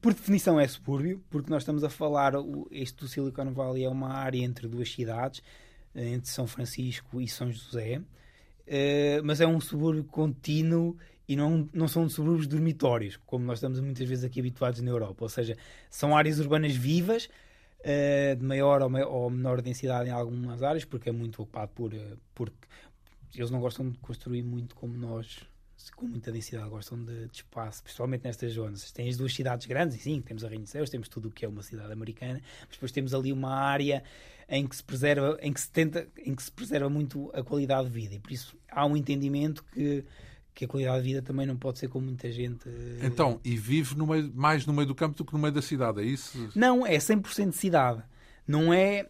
por definição é subúrbio, porque nós estamos a falar, este do Silicon Valley é uma área entre duas cidades, eh, entre São Francisco e São José, eh, mas é um subúrbio contínuo e não, não são subúrbios dormitórios, como nós estamos muitas vezes aqui habituados na Europa, ou seja, são áreas urbanas vivas, eh, de maior ou menor densidade em algumas áreas, porque é muito ocupado por, porque eles não gostam de construir muito como nós com muita densidade, gostam de, de, espaço, principalmente nestas zonas. Tem as duas cidades grandes, e sim, temos Arranha-Céus, temos tudo o que é uma cidade americana, mas depois temos ali uma área em que se preserva, em que se tenta, em que se preserva muito a qualidade de vida e por isso há um entendimento que que a qualidade de vida também não pode ser como muita gente. Então, e vive no meio, mais no meio do campo do que no meio da cidade, é isso? Não, é 100% cidade. Não é.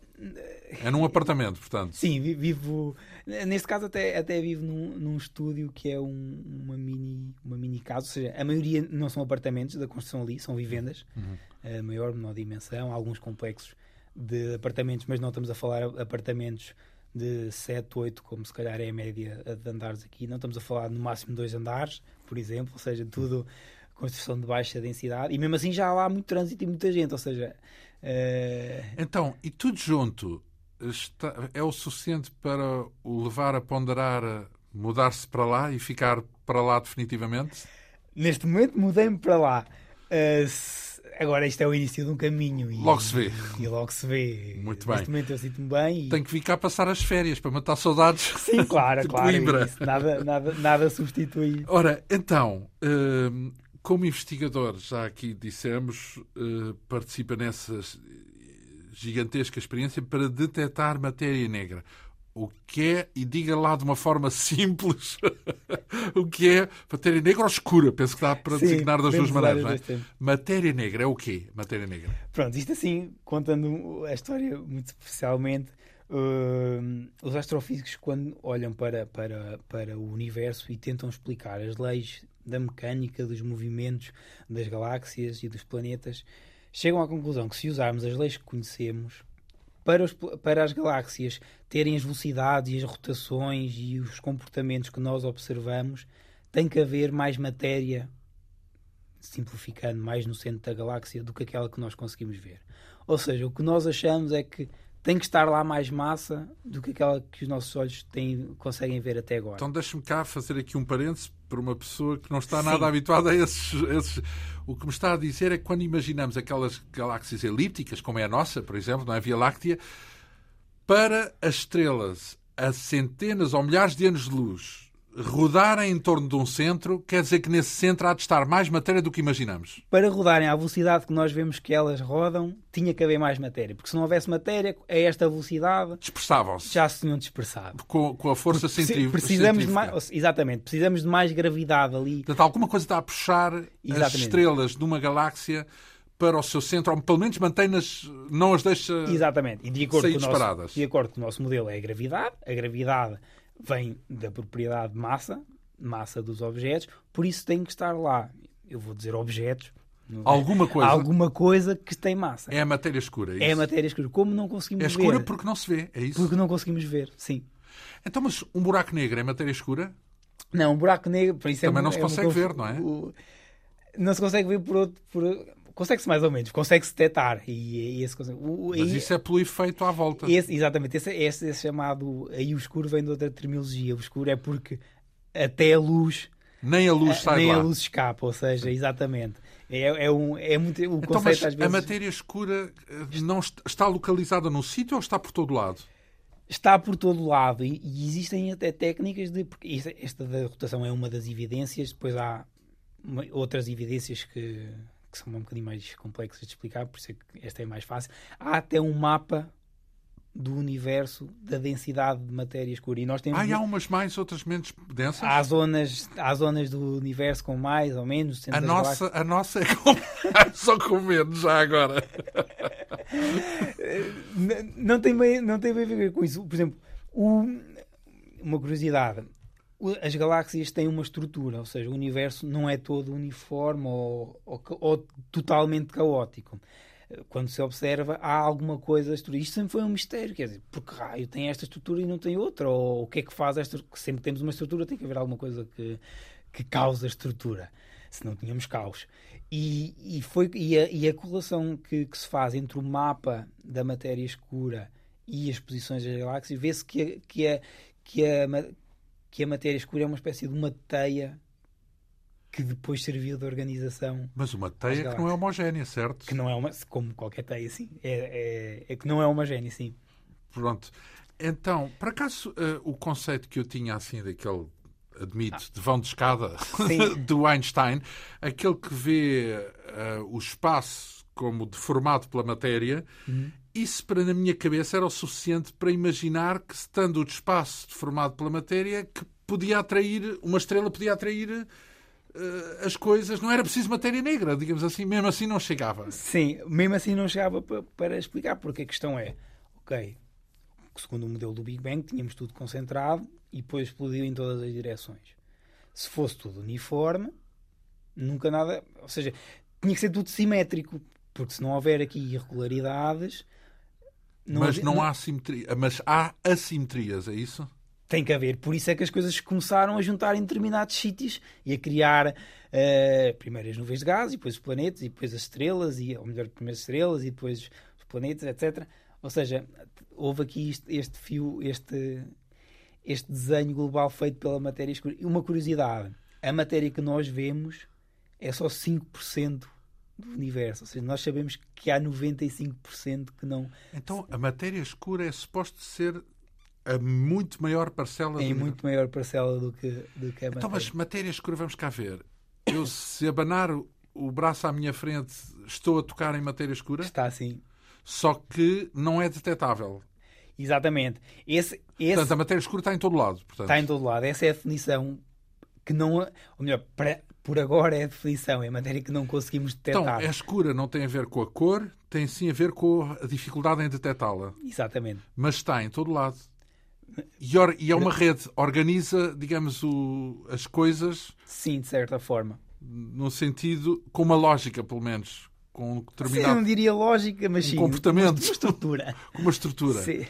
É num apartamento, portanto. Sim, vivo. Neste caso, até, até vivo num, num estúdio que é um, uma, mini, uma mini casa. Ou seja, a maioria não são apartamentos da construção ali, são vivendas. Uhum. Maior, menor dimensão. Alguns complexos de apartamentos, mas não estamos a falar apartamentos de 7, 8, como se calhar é a média de andares aqui. Não estamos a falar no máximo dois andares, por exemplo. Ou seja, tudo construção de baixa densidade. E mesmo assim já há lá muito trânsito e muita gente. Ou seja Uh... Então, e tudo junto está, é o suficiente para o levar a ponderar mudar-se para lá e ficar para lá definitivamente? Neste momento mudei-me para lá. Uh, se... Agora isto é o início de um caminho. E, logo se vê. E logo se vê. Muito bem. Neste momento eu sinto-me bem. E... Tenho que ficar passar as férias para matar saudades. Sim, claro, claro. Nada, nada, nada substitui. Ora, então, uh, como investigador, já aqui dissemos, eh, participa nessa gigantesca experiência para detectar matéria negra. O que é, e diga lá de uma forma simples, o que é matéria negra ou escura? Penso que dá para Sim, designar das duas maneiras. Não é? Matéria negra é o quê? Matéria negra. Pronto, isto assim, contando a história muito especialmente, uh, os astrofísicos, quando olham para, para, para o universo e tentam explicar as leis da mecânica, dos movimentos das galáxias e dos planetas, chegam à conclusão que se usarmos as leis que conhecemos para, os, para as galáxias terem as velocidades e as rotações e os comportamentos que nós observamos, tem que haver mais matéria, simplificando, mais no centro da galáxia do que aquela que nós conseguimos ver. Ou seja, o que nós achamos é que tem que estar lá mais massa do que aquela que os nossos olhos têm, conseguem ver até agora. Então deixe-me cá fazer aqui um parênteses para uma pessoa que não está Sim. nada habituada a esses, esses, O que me está a dizer é que quando imaginamos aquelas galáxias elípticas, como é a nossa, por exemplo, não é a Via Láctea, para as estrelas a centenas ou milhares de anos de luz rodarem em torno de um centro, quer dizer que nesse centro há de estar mais matéria do que imaginamos. Para rodarem à velocidade que nós vemos que elas rodam, tinha que haver mais matéria. Porque se não houvesse matéria, a esta velocidade. Dispersavam-se. Já se tinham dispersado. Com, com a força centrífuga. Precisamos de mais, exatamente, precisamos de mais gravidade ali. Portanto, alguma coisa está a puxar exatamente. as estrelas de uma galáxia para o seu centro, ou pelo menos mantém-nas, não as deixa Exatamente. E de acordo, sair com disparadas. Nosso, de acordo com o nosso modelo é a gravidade. A gravidade vem da propriedade de massa, massa dos objetos, por isso tem que estar lá. Eu vou dizer objetos. Alguma coisa. Alguma coisa que tem massa. É a matéria escura. É, é a matéria escura. Como não conseguimos ver? É escura ver? porque não se vê, é isso? Porque não conseguimos ver, sim. Então, mas um buraco negro é matéria escura? Não, um buraco negro, por isso Também é, não se é consegue ver, não é? não se consegue ver por outro. Por, consegue-se mais ou menos, consegue-se detectar. E, e esse, o, Mas isso é pelo efeito à volta. Esse, exatamente, esse, esse, esse, chamado aí o escuro vem de outra terminologia. O escuro é porque até a luz. Nem a luz sai Nem lá. a luz escapa, ou seja, exatamente. É, é, um, é muito. O então, conceito, às vezes, a matéria escura eh, não está localizada num sítio ou está por todo lado? Está por todo lado e, e existem até técnicas de. Porque esta da rotação é uma das evidências, depois há outras evidências que, que são um bocadinho mais complexas de explicar, por isso é que esta é mais fácil. Há até um mapa do universo da densidade de matéria escura. E nós temos ah, há umas mais, outras menos densas? Há zonas, há zonas do universo com mais ou menos. A nossa, a nossa é com só com menos, já agora. não, tem bem, não tem bem a ver com isso. Por exemplo, o, uma curiosidade. As galáxias têm uma estrutura, ou seja, o universo não é todo uniforme ou, ou, ou totalmente caótico quando se observa, há alguma coisa. Isto sempre foi um mistério. Quer dizer, porque raio tem esta estrutura e não tem outra? Ou o que é que faz esta. Sempre que temos uma estrutura, tem que haver alguma coisa que, que causa a estrutura. Se não tínhamos caos. E, e, foi, e, a, e a correlação que, que, se faz entre o mapa da matéria escura e as posições das galáxias, vê-se que, que, a, que, a, que a matéria escura é uma espécie de uma teia que depois serviu de organização. Mas uma teia que não é homogénea, certo? Que não é uma, como qualquer teia, sim. É, é, é que não é homogénea, sim. Pronto. Então, por acaso, uh, o conceito que eu tinha assim daquele, admito, ah. de vão de escada do Einstein, aquele que vê uh, o espaço como deformado pela matéria, uhum. Isso para na minha cabeça era o suficiente para imaginar que, estando o espaço deformado pela matéria, que podia atrair, uma estrela podia atrair as coisas, não era preciso matéria negra, digamos assim, mesmo assim não chegava. Sim, mesmo assim não chegava para, para explicar, porque a questão é, ok, segundo o modelo do Big Bang, tínhamos tudo concentrado e depois explodiu em todas as direções. Se fosse tudo uniforme, nunca nada, ou seja, tinha que ser tudo simétrico, porque se não houver aqui irregularidades. Não mas não, não há simetria, mas há assimetrias, é isso? tem que haver. Por isso é que as coisas começaram a juntar em determinados sítios e a criar uh, primeiro as nuvens de gás, e depois os planetas, e depois as estrelas, e, ou melhor, primeiro as estrelas, e depois os planetas, etc. Ou seja, houve aqui este, este fio, este, este desenho global feito pela matéria escura. E uma curiosidade: a matéria que nós vemos é só 5% do universo. Ou seja, nós sabemos que há 95% que não. Então a matéria escura é suposto ser a muito maior parcela. Em do... muito maior parcela do que, do que a matéria. Então, mas matéria escura, vamos cá ver. Eu, se abanar o braço à minha frente, estou a tocar em matéria escura? Está assim. Só que não é detectável. Exatamente. Esse, esse... Portanto, a matéria escura está em todo lado. Portanto. Está em todo lado. Essa é a definição que não. Ou melhor, para, por agora é a definição. É a matéria que não conseguimos detectar. Então, é escura não tem a ver com a cor, tem sim a ver com a dificuldade em detectá-la. Exatamente. Mas está em todo lado. E, or, e, é uma rede, organiza, digamos, o, as coisas. Sim, de certa forma. No sentido, com uma lógica, pelo menos. Com determinado. Sim, não diria lógica, mas um sim. comportamento. Uma estrutura. com uma estrutura. Sim.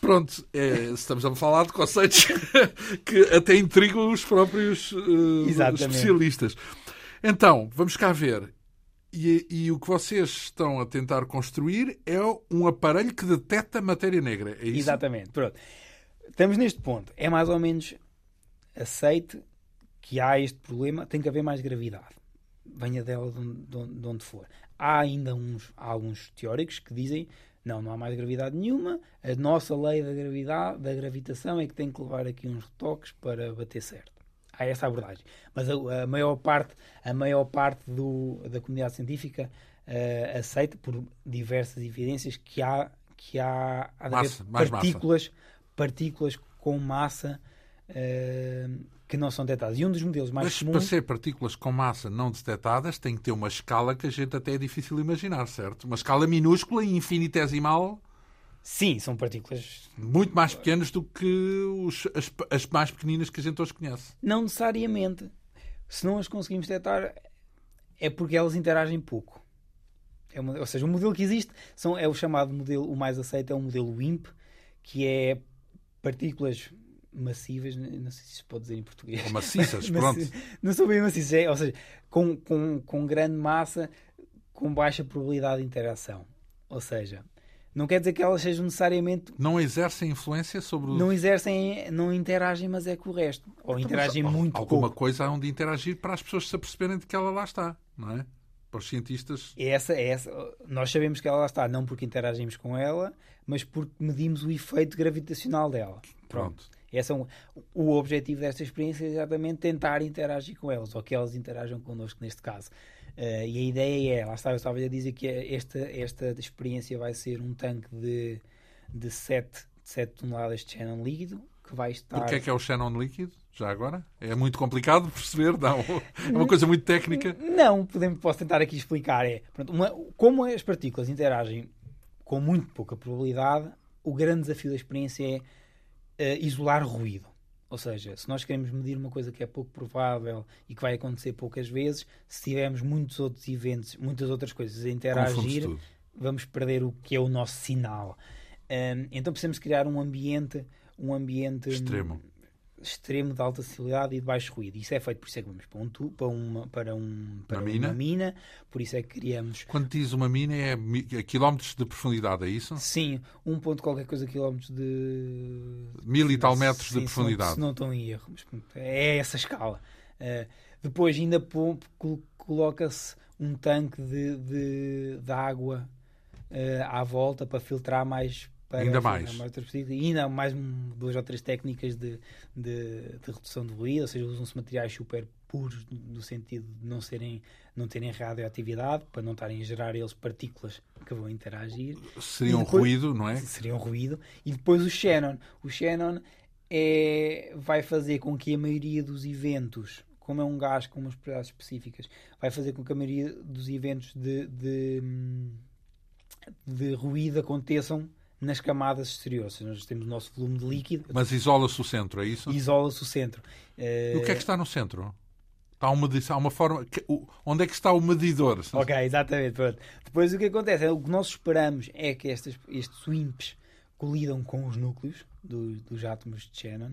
Pronto, é, estamos a falar de conceitos que até intrigam os próprios uh, especialistas. Então, vamos cá ver. E, e, o que vocês estão a tentar construir é um aparelho que detecta matéria negra. É isso? Exatamente. Pronto estamos neste ponto. É mais ou menos aceite que há este problema, tem que haver mais gravidade. Venha dela de onde, de onde for. Há ainda uns, há alguns teóricos que dizem não, não há mais gravidade nenhuma. A nossa lei da gravidade, da gravitação é que tem que levar aqui uns retoques para bater certo. Há essa abordagem. Mas a, a maior parte, a maior parte do, da comunidade científica uh, aceita por diversas evidências que há que há, há massa, partículas partículas com massa uh, que não são detectadas. E um dos modelos mais Mas comuns... para ser partículas com massa não detectadas tem que ter uma escala que a gente até é difícil imaginar, certo? Uma escala minúscula e infinitesimal. Sim, são partículas... Muito mais pequenas do que os, as, as mais pequeninas que a gente hoje conhece. Não necessariamente. Se não as conseguimos detectar é porque elas interagem pouco. É uma, ou seja, o modelo que existe são, é o chamado modelo, o mais aceito é o modelo WIMP, que é partículas massivas, não sei se se pode dizer em português. Ou maciças, pronto. não são bem maciças, é, ou seja, com, com, com grande massa, com baixa probabilidade de interação. Ou seja, não quer dizer que elas sejam necessariamente. Não exercem influência sobre o. Não exercem, não interagem, mas é com o resto. Ou então, interagem mas, muito Alguma pouco. coisa há de interagir para as pessoas se aperceberem de que ela lá está, não é? Para os cientistas. Essa, essa, nós sabemos que ela lá está, não porque interagimos com ela, mas porque medimos o efeito gravitacional dela. Pronto. Pronto. Esse é um, o objetivo desta experiência é exatamente tentar interagir com elas, ou que elas interajam connosco neste caso. Uh, e a ideia é, lá está, eu estava a dizer que esta, esta experiência vai ser um tanque de, de 7, 7 toneladas de Shannon líquido, que vai estar... O que é que é o Shannon líquido, já agora? É muito complicado de perceber, não? É uma coisa muito técnica? Não, podemos, posso tentar aqui explicar. É, pronto, uma, como as partículas interagem com muito pouca probabilidade, o grande desafio da experiência é isolar ruído. Ou seja, se nós queremos medir uma coisa que é pouco provável e que vai acontecer poucas vezes, se tivermos muitos outros eventos, muitas outras coisas a interagir, vamos perder o que é o nosso sinal. Um, então precisamos criar um ambiente, um ambiente extremo extremo de alta acessibilidade e de baixo ruído. Isso é feito por isso é que vamos para, um, para, uma, para, um, para uma, mina? uma mina, por isso é que criamos. Quando diz uma mina é, é quilómetros de profundidade, é isso? Sim, um ponto qualquer coisa quilómetros de. Mil e tal metros Sim, de profundidade. Se não, se não estou em erro, mas é essa escala. Uh, depois ainda coloca-se um tanque de, de, de água uh, à volta para filtrar mais para ainda mais. E ainda mais duas ou três técnicas de, de, de redução de ruído, ou seja, usam-se materiais super puros no sentido de não, serem, não terem radioatividade, para não estarem a gerar eles partículas que vão interagir. Seriam depois, ruído, não é? Seriam ruído. E depois o Shannon. O Shannon é, vai fazer com que a maioria dos eventos como é um gás com umas propriedades específicas, vai fazer com que a maioria dos eventos de, de, de ruído aconteçam nas camadas exteriores. Nós temos o nosso volume de líquido. Mas isola-se o centro, é isso? Isola-se o centro. E o que é que está no centro? Há uma, há uma forma. Onde é que está o medidor? Ok, exatamente. Pronto. Depois o que acontece? O que nós esperamos é que estes, estes WIMPs colidam com os núcleos do, dos átomos de Shannon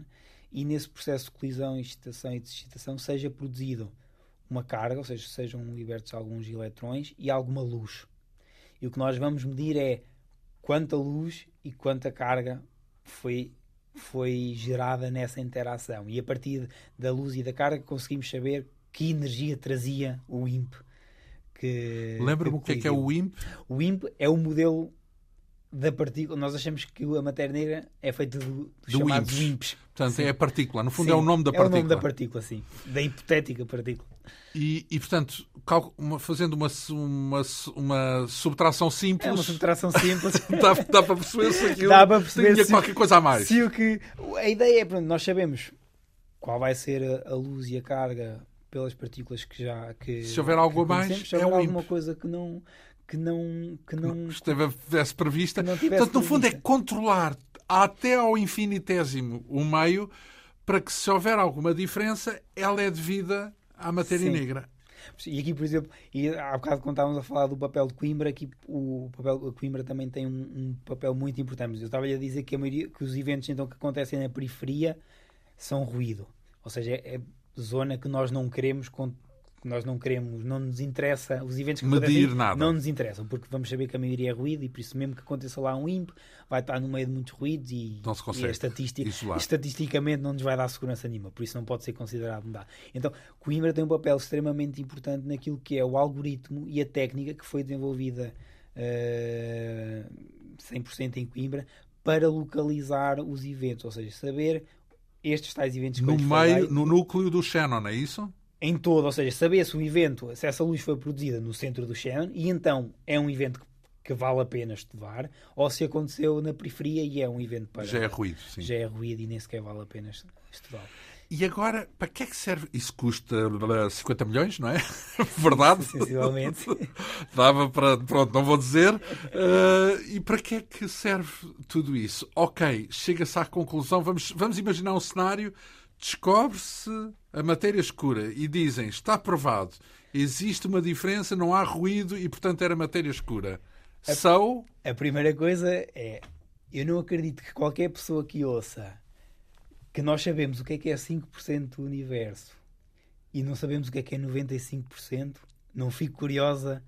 e nesse processo de colisão, excitação e desexcitação seja produzido uma carga, ou seja, sejam libertos alguns eletrões e alguma luz. E o que nós vamos medir é quanta luz e quanta carga foi, foi gerada nessa interação. E a partir da luz e da carga conseguimos saber que energia trazia o IMP. Lembra-me o que é que é o IMP? O IMP é o modelo da partícula. Nós achamos que a matéria negra é feita do, do, do chamados IMPs. IMPs. Portanto, sim. é a partícula. No fundo, sim, é o nome da partícula. É o nome da partícula, sim. Da hipotética partícula. E, e portanto, fazendo uma, uma, uma subtração simples. É uma subtração simples. dá, dá para perceber se aquilo dá para perceber tinha se, qualquer coisa a mais. Se o que, a ideia é, pronto, nós sabemos qual vai ser a, luz e a carga pelas partículas que já. Que, se houver algo a mais, se houver é alguma coisa que não que não que não estivesse prevista. Portanto, no fundo é controlar até ao infinitésimo o meio para que se houver alguma diferença, ela é devida à matéria Sim. negra. E aqui, por exemplo, e há bocado quando estávamos a falar do papel de Coimbra, aqui o papel de Coimbra também tem um, um papel muito importante. Eu estava a dizer que, a maioria, que os eventos então, que acontecem na periferia são ruído. Ou seja, é, é zona que nós não queremos nós não queremos, não nos interessa, os eventos que Medir nada. não nos interessam, porque vamos saber que a maioria é ruído e por isso mesmo que aconteça lá um IMP, vai estar no meio de muitos ruídos e, não se consegue e estatística, estatisticamente não nos vai dar segurança nenhuma, por isso não pode ser considerado mudar. Então, Coimbra tem um papel extremamente importante naquilo que é o algoritmo e a técnica que foi desenvolvida uh, 100% em Coimbra para localizar os eventos, ou seja, saber estes tais eventos no meio, no núcleo do Shannon, é isso? Em todo, ou seja, saber se o evento, se essa luz foi produzida no centro do Shannon e então é um evento que, que, vale a pena estudar, ou se aconteceu na periferia e é um evento para. Já é ruído, sim. Já é ruído e nem sequer vale a pena estudar. E agora, para que é que serve? Isso custa 50 milhões, não é? Verdade? Sensivelmente. Dava para. Pronto, não vou dizer. Uh, e para que é que serve tudo isso? Ok, chega-se à conclusão. Vamos, vamos imaginar um cenário descobre-se a matéria escura e dizem está provado, existe uma diferença, não há ruído e, portanto, era matéria escura. A, so... a primeira coisa é: eu não acredito que qualquer pessoa que ouça que nós sabemos o que é que é 5% do universo e não sabemos o que é que é 95%, não fique curiosa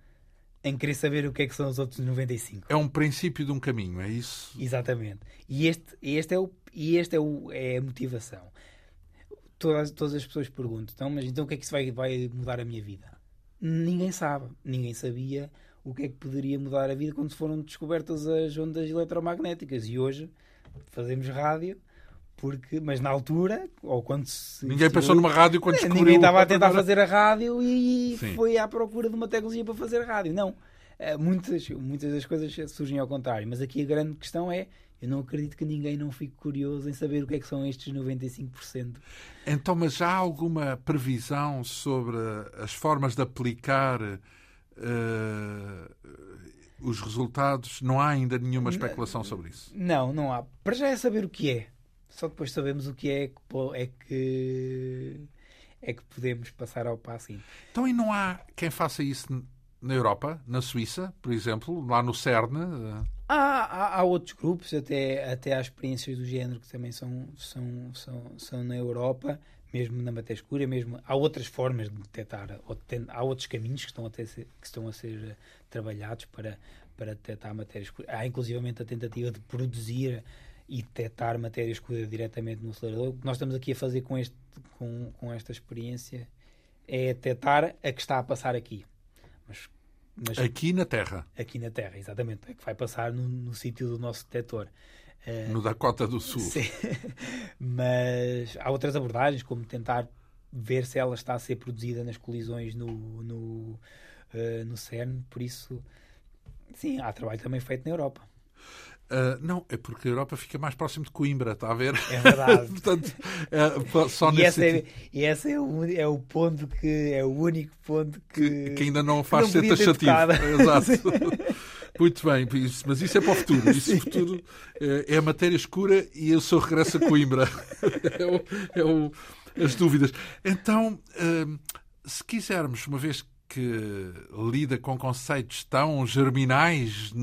em querer saber o que é que são os outros 95. É um princípio de um caminho, é isso? Exatamente. E este, este é, o, e este é, o, é a motivação. Todas, todas as pessoas perguntam, então, mas então o que é que isso vai, vai mudar a minha vida? Ninguém sabe. Ninguém sabia o que é que poderia mudar a vida quando foram descobertas as ondas eletromagnéticas. E hoje fazemos rádio porque, mas na altura, ou quando se. Ninguém pensou numa rádio quando descobriu. Ninguém estava a tentar fazer a rádio e Sim. foi à procura de uma tecnologia para fazer a rádio. Não. Eh, muitas, muitas das coisas surgem ao contrário. Mas aqui a grande questão é: eu não acredito que ninguém não fique curioso em saber o que é que são estes 95%. Então, mas já há alguma previsão sobre as formas de aplicar uh, os resultados? Não há ainda nenhuma especulação sobre isso? Não, não há. Para já é saber o que é. Só depois sabemos o que é que é que, é que podemos passar ao passo seguinte. Então, e não há quem faça isso na Europa, na Suíça, por exemplo, lá no CERN? Há, há, há, outros grupos, até, até há experiências do género que também são, são, são, são na Europa, mesmo na matéria escura, mesmo há outras formas de detectar, há outros caminhos que estão a, ter, que estão a ser trabalhados para, para detectar a matéria escura. Há inclusivamente a tentativa de produzir e detectar matéria escura diretamente no acelerador. O que nós estamos aqui a fazer com, este, com, com esta experiência é detectar a que está a passar aqui. Mas, mas, aqui na Terra. Aqui na Terra, exatamente. É que vai passar no, no sítio do nosso detector. Uh, no Dakota do Sul. Sim. mas há outras abordagens, como tentar ver se ela está a ser produzida nas colisões no, no, uh, no CERN. Por isso, sim, há trabalho também feito na Europa. Uh, não, é porque a Europa fica mais próximo de Coimbra, está a ver? É verdade. Portanto, é, só e esse, é, e esse é, o, é o ponto que é o único ponto que, que, que ainda não faz não ser taxativo. Exato. Muito bem, mas isso é para o futuro. Isso futuro é, é a matéria escura e eu só regresso a Coimbra. é, o, é o, as dúvidas. Então, uh, se quisermos, uma vez que lida com conceitos tão germinais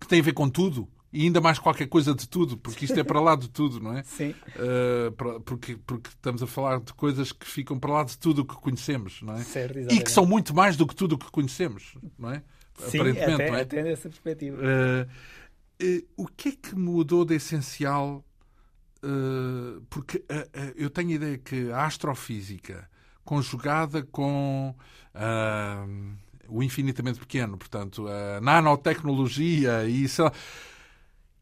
que têm a ver com tudo, e ainda mais qualquer coisa de tudo, porque isto é para lá de tudo, não é? Sim. Uh, porque, porque estamos a falar de coisas que ficam para lá de tudo o que conhecemos, não é? Certo, e que são muito mais do que tudo o que conhecemos, não é? Sim, Aparentemente, até, não é? até nessa perspectiva. Uh, uh, o que é que mudou de essencial? porque eu tenho a ideia que a astrofísica, conjugada com o infinitamente pequeno, portanto, a nanotecnologia e isso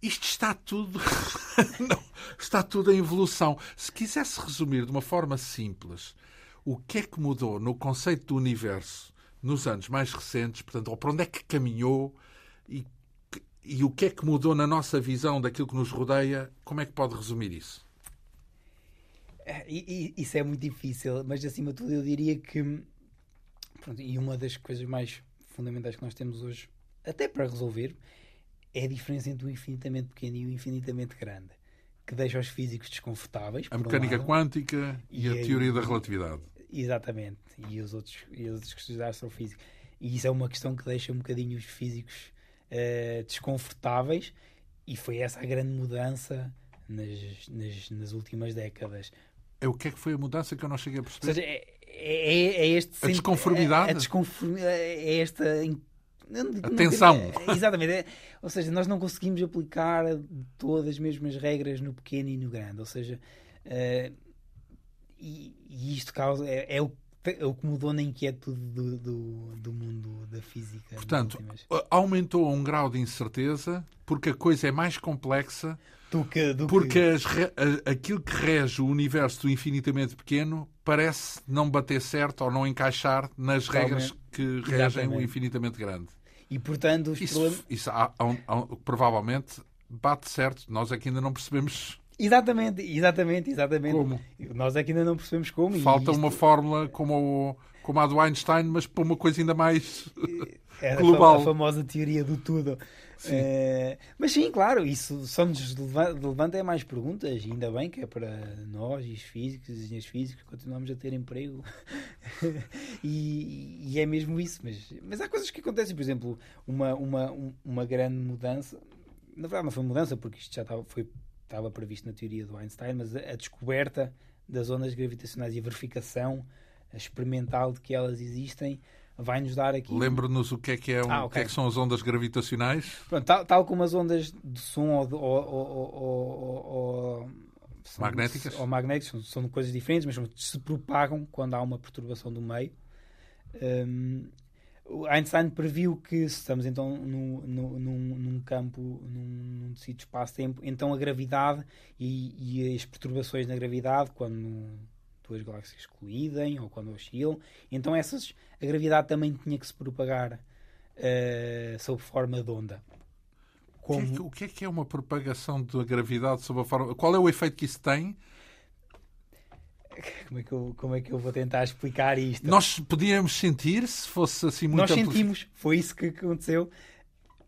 isto está tudo. Não, está tudo em evolução. Se quisesse resumir de uma forma simples o que é que mudou no conceito do universo nos anos mais recentes, portanto, ou para onde é que caminhou e, e o que é que mudou na nossa visão daquilo que nos rodeia, como é que pode resumir isso? É, isso é muito difícil, mas acima de tudo eu diria que. Pronto, e uma das coisas mais fundamentais que nós temos hoje, até para resolver, é a diferença entre o infinitamente pequeno e o infinitamente grande, que deixa os físicos desconfortáveis. A mecânica um quântica e, e a, a teoria da relatividade. Exatamente, e os outros, e as outras questões da astrofísica. E isso é uma questão que deixa um bocadinho os físicos uh, desconfortáveis, e foi essa a grande mudança nas, nas, nas, últimas décadas. É o que é que foi a mudança que eu não cheguei a perceber? Ou seja, é, é, é este a desconformidade? A, a desconformidade é esta Atenção! É, exatamente. É, ou seja, nós não conseguimos aplicar todas as mesmas regras no pequeno e no grande. Ou seja, uh, e, e, isto causa, é, é, o, é, o, que mudou na inquietude do, do, do mundo da física. Portanto, aumentou um grau de incerteza porque a coisa é mais complexa. Do que, do porque que... As, aquilo que rege o universo do infinitamente pequeno parece não bater certo ou não encaixar nas Totalmente. regras que regem Exatamente. o infinitamente grande. E, portanto, os isso, problemas... isso há, há, há, provavelmente bate certo. Nós é que ainda não percebemos. Exatamente, exatamente, exatamente. Como? Nós é que ainda não percebemos como. Falta isto... uma fórmula como, como a do Einstein, mas para uma coisa ainda mais é global. A famosa teoria do tudo. É, mas sim, claro, isso só nos levanta é mais perguntas, ainda bem que é para nós, e os físicos, os engenheiros físicos, continuamos a ter emprego. e, e, é mesmo isso. Mas, mas há coisas que acontecem, por exemplo, uma, uma, uma grande mudança. Na verdade, não foi mudança, porque isto já estava, foi, estava previsto na teoria do Einstein, mas a, a descoberta das ondas gravitacionais e a verificação experimental de que elas existem vai-nos dar aqui. Lembra-nos o que é que, é um, ah, okay. que é que são as ondas gravitacionais? Pronto, tal, tal, como as ondas de som ou, ou, ou, ou magnéticas, ou magnéticas são, coisas diferentes, mas se propagam quando há uma perturbação do meio. Um, Einstein previu que se estamos então no, no, num, num, campo, num, num tecido espaço-tempo, então a gravidade e, e, as perturbações na gravidade, quando duas galáxias colidem ou quando oscilam, então essas, a gravidade também tinha que se propagar uh, sob forma de onda. Como... O, que é que, o que é que é uma propagação da gravidade sob a forma... Qual é o efeito que isso tem? Como é, que eu, como é que eu vou tentar explicar isto? Nós podíamos sentir se fosse assim muito Nós sentimos, foi isso que aconteceu.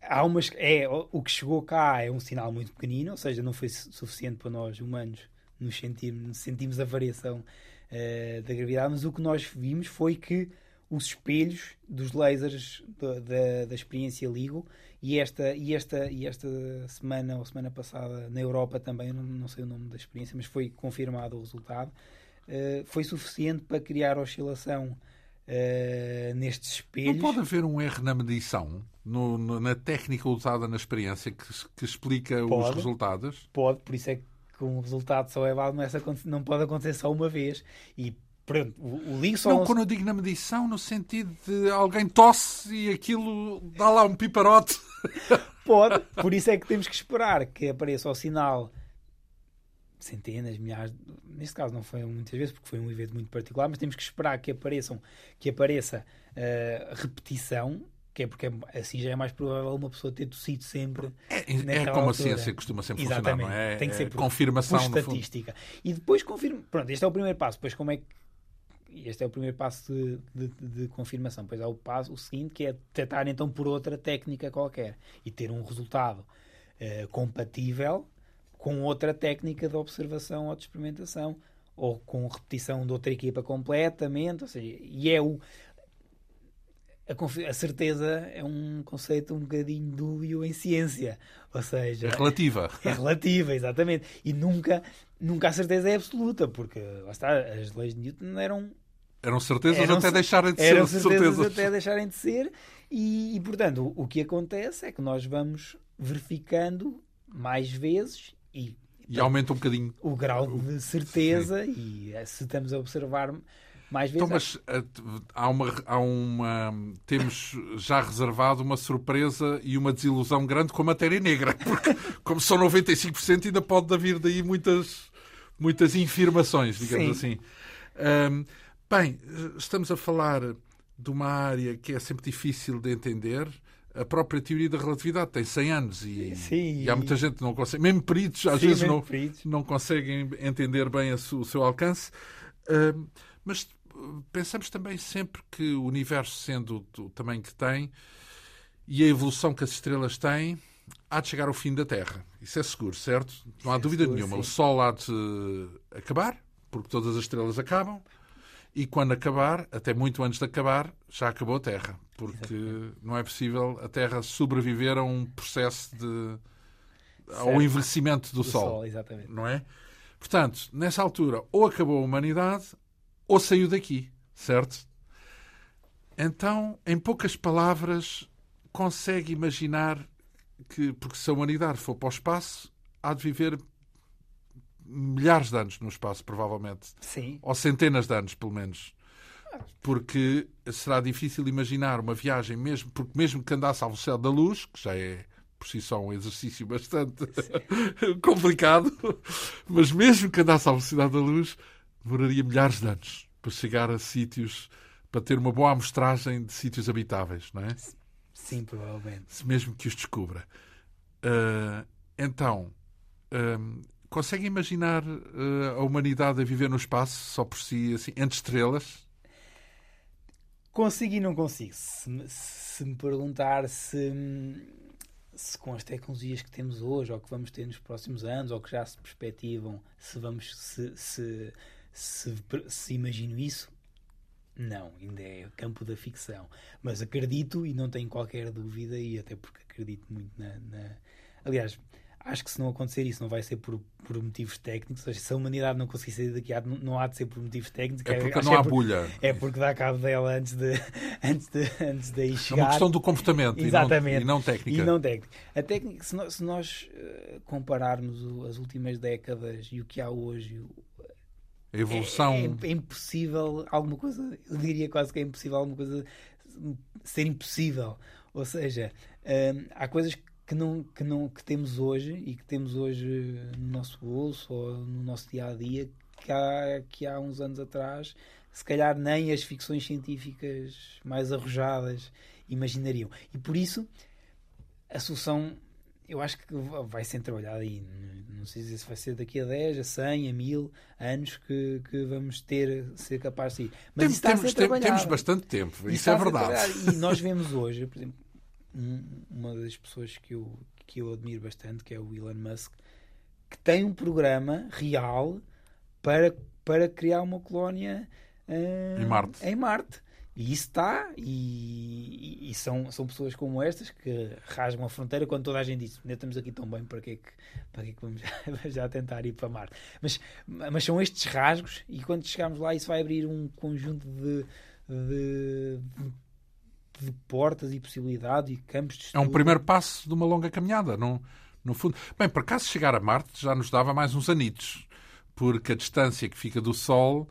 Há umas, é, o que chegou cá é um sinal muito pequenino, ou seja, não foi suficiente para nós humanos nos sentirmos, sentimos a variação uh, da gravidade, mas o que nós vimos foi que os espelhos dos lasers da, da, da experiência LIGO e esta, e, esta, e esta semana ou semana passada na Europa também, não, não sei o nome da experiência, mas foi confirmado o resultado, uh, foi suficiente para criar oscilação uh, nestes espelhos. Não pode haver um erro na medição, no, no, na técnica usada na experiência que, que explica pode, os resultados? Pode, por isso é que um resultado só é válido, não pode acontecer só uma vez. E Pronto, o, o só... Não, quando eu digo na medição, no sentido de alguém tosse e aquilo dá lá um piparote. Pode, por isso é que temos que esperar que apareça o sinal centenas, milhares, neste caso não foi muitas vezes porque foi um evento muito particular, mas temos que esperar que apareçam, que apareça uh, repetição, que é porque assim já é mais provável uma pessoa ter tossido sempre. É, é como altura. a ciência costuma sempre Exatamente. funcionar, não é? Tem que ser é por, confirmação por estatística. E depois confirma. Pronto, este é o primeiro passo. Depois, como é que. Este é o primeiro passo de, de, de confirmação. Depois há o passo o seguinte, que é tentar então por outra técnica qualquer e ter um resultado uh, compatível com outra técnica de observação ou de experimentação, ou com repetição de outra equipa completamente, ou seja, e é o a, a, certeza é um conceito um bocadinho dúbio em ciência, ou seja, é relativa. É relativa, exatamente, e nunca nunca a certeza é absoluta, porque lá está, as leis de Newton eram eram certezas eram, até deixarem de ser eram certezas, certezas. até deixarem de ser e, e portanto o, que acontece é que nós vamos verificando mais vezes e, e aumenta um bocadinho o grau de certeza Sim. e eh, se estamos a observar mais vezes. Então, mas eh, há uma, há uma. Temos já reservado uma surpresa e uma desilusão grande com a matéria negra, porque, como são 95%, ainda pode haver daí muitas, muitas infirmações, digamos Sim. assim. Bem, estamos a falar de uma área que é sempre difícil de entender a própria teoria da relatividade tem 100 anos e, Sim, e há muita gente que não consegue, mesmo peritos às Sim, vezes não, peritos. não conseguem entender bem su, o seu alcance. Uh, mas pensamos também sempre que o universo, sendo do tamanho que tem e a evolução que as estrelas têm, há de chegar ao fim da Terra. Isso é seguro, certo? Não há é dúvida seguro, nenhuma. Sim. O Sol há de acabar, porque todas as estrelas acabam e quando acabar, até muito antes de acabar, já acabou a Terra, porque Exatamente. não é possível a Terra sobreviver a um processo de certo. ao envelhecimento do, do Sol, Sol exatamente. não é? Portanto, nessa altura, ou acabou a humanidade ou saiu daqui, certo? Então, em poucas palavras, consegue imaginar que, porque se a humanidade for para o espaço, há de viver milhares de anos no espaço, provavelmente. Sim. Ou centenas de anos, pelo menos. Porque será difícil imaginar uma viagem, mesmo, porque mesmo que andasse ao velocidade da luz, que já é por si só um exercício bastante complicado, mas mesmo que andasse à velocidade da luz, demoraria milhares de anos para chegar a sítios, para ter uma boa amostragem de sítios habitáveis, não é? Sim, provavelmente. Mesmo que os descubra. Uh, então, uh, Consegue imaginar uh, a humanidade a viver no espaço, só por si, assim, entre estrelas? Consigo e não consigo. Se, se me perguntar se, se com as tecnologias que temos hoje, ou que vamos ter nos próximos anos, ou que já se perspectivam, se vamos se, se, se, se imagino isso, não, ainda é campo da ficção. Mas acredito e não tenho qualquer dúvida, e até porque acredito muito na. na... Aliás, acho que se não acontecer isso, não vai ser por, por motivos técnicos. Ou seja, se a humanidade não conseguir sair daqui, não, não há de ser por motivos técnicos. É porque não há é bulha. É porque dá cabo dela antes de, antes de, antes de aí chegar. É uma questão do comportamento Exatamente. E, não, e não técnica. E não técnica. A técnica, se nós, se nós uh, compararmos as últimas décadas e o que há hoje, a evolução. É, é, é, impossível alguma coisa, eu diria quase que é impossível alguma coisa ser impossível. Ou seja, hum, há coisas que, não, que, não, que temos hoje e que temos hoje no nosso bolso ou no nosso dia a dia que há, que há uns anos atrás, se calhar nem as ficções científicas mais arrojadas imaginariam. E por isso a solução eu acho que vai ser trabalhada aí. Não sei se vai ser daqui a 10, a 100, a 1000 anos que, que vamos ter, ser capaz de ir. Mas Tem, temos, temos bastante tempo, isso, isso é verdade. E nós vemos hoje, por exemplo, uma das pessoas que eu, que eu admiro bastante, que é o Elon Musk, que tem um programa real para, para criar uma colónia uh, em Marte. Em Marte. E isso está, e, e, são, são pessoas como estas que rasgam a fronteira quando toda a gente diz: ainda estamos aqui tão bem, para que é que, para que, é que vamos já, já, tentar ir para Marte? Mas, mas são estes rasgos, e quando chegarmos lá, isso vai abrir um conjunto de, de, de portas e possibilidades e campos de estudo. É um primeiro passo de uma longa caminhada, no, no fundo. Bem, por acaso chegar a Marte já nos dava mais uns anitos, porque a distância que fica do Sol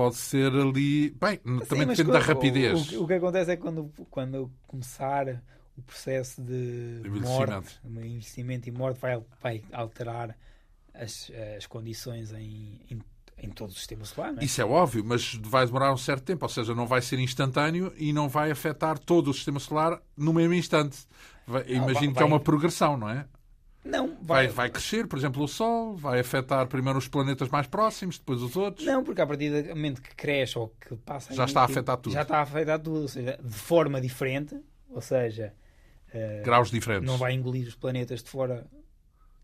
pode ser ali. Bem, Sim, também depende da rapidez. O, o, que acontece é que quando, quando começar o processo de morte, investimento e morte, vai, vai alterar as, as condições em, em, em todo o sistema solar. É? Isso é óbvio, mas vai demorar um certo tempo, ou seja, não vai ser instantâneo e não vai afetar todo o sistema solar no mesmo instante. Vai, não, imagino vai, que é uma progressão, não é? Não, vai... vai... vai. crescer, por exemplo, o Sol, vai afetar primeiro os planetas mais próximos, depois os outros. Não, porque a partir do momento que cresce ou que passa. Já está a afetar tudo. Já está a afetar tudo, ou seja, de forma diferente, ou seja. Uh, Graus diferentes. Não vai engolir os planetas de fora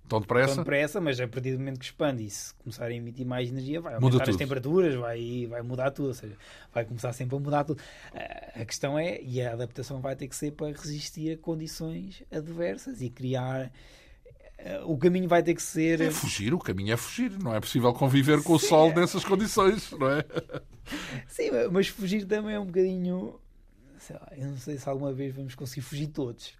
tão depressa. tão depressa, mas a partir do momento que expande e se começar a emitir mais energia, vai aumentar as temperaturas, vai, vai mudar tudo, ou seja, vai começar sempre a mudar tudo. Uh, a questão é, e a adaptação vai ter que ser para resistir a condições adversas e criar o caminho vai ter que ser. É fugir, o caminho é fugir. Não é possível conviver com Sim. o sol nessas condições, não é? Sim, mas fugir também é um bocadinho. Sei lá, eu não sei se alguma vez vamos conseguir fugir todos.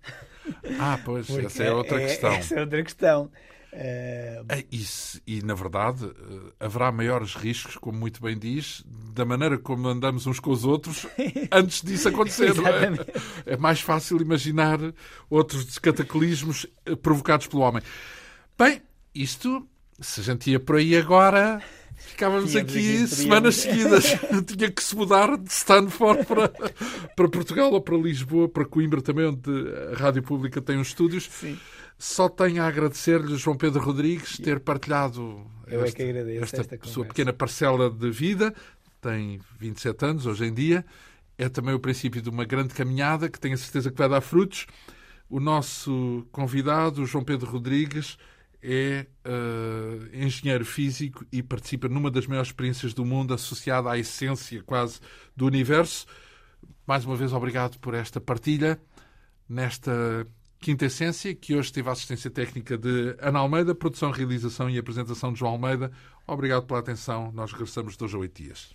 Ah, pois, Porque essa é outra é, questão. Essa é outra questão. Uh... E, e, na verdade, eh, haverá maiores riscos, como muito bem diz, da maneira como andamos uns com os outros antes disso acontecer. é? é mais fácil imaginar outros cataclismos eh, provocados pelo homem. Bem, isto, se a gente ia por aí agora, Ficávamos aqui, aqui semanas seguidas. Tinha que se mudar de Stanford para, para Portugal ou para Lisboa, para Coimbra também, onde a Rádio Pública tem uns estúdios. Sim. Só tenho a agradecer-lhe, João Pedro Rodrigues, ter partilhado Eu esta, é esta, esta sua pequena parcela de vida. Tem 27 anos hoje em dia. É também o princípio de uma grande caminhada que tenho a certeza que vai dar frutos. O nosso convidado, João Pedro Rodrigues, é uh, engenheiro físico e participa numa das maiores experiências do mundo associada à essência quase do universo. Mais uma vez, obrigado por esta partilha nesta quinta essência, que hoje teve a assistência técnica de Ana Almeida, produção, realização e apresentação de João Almeida. Obrigado pela atenção. Nós regressamos dois a oito dias.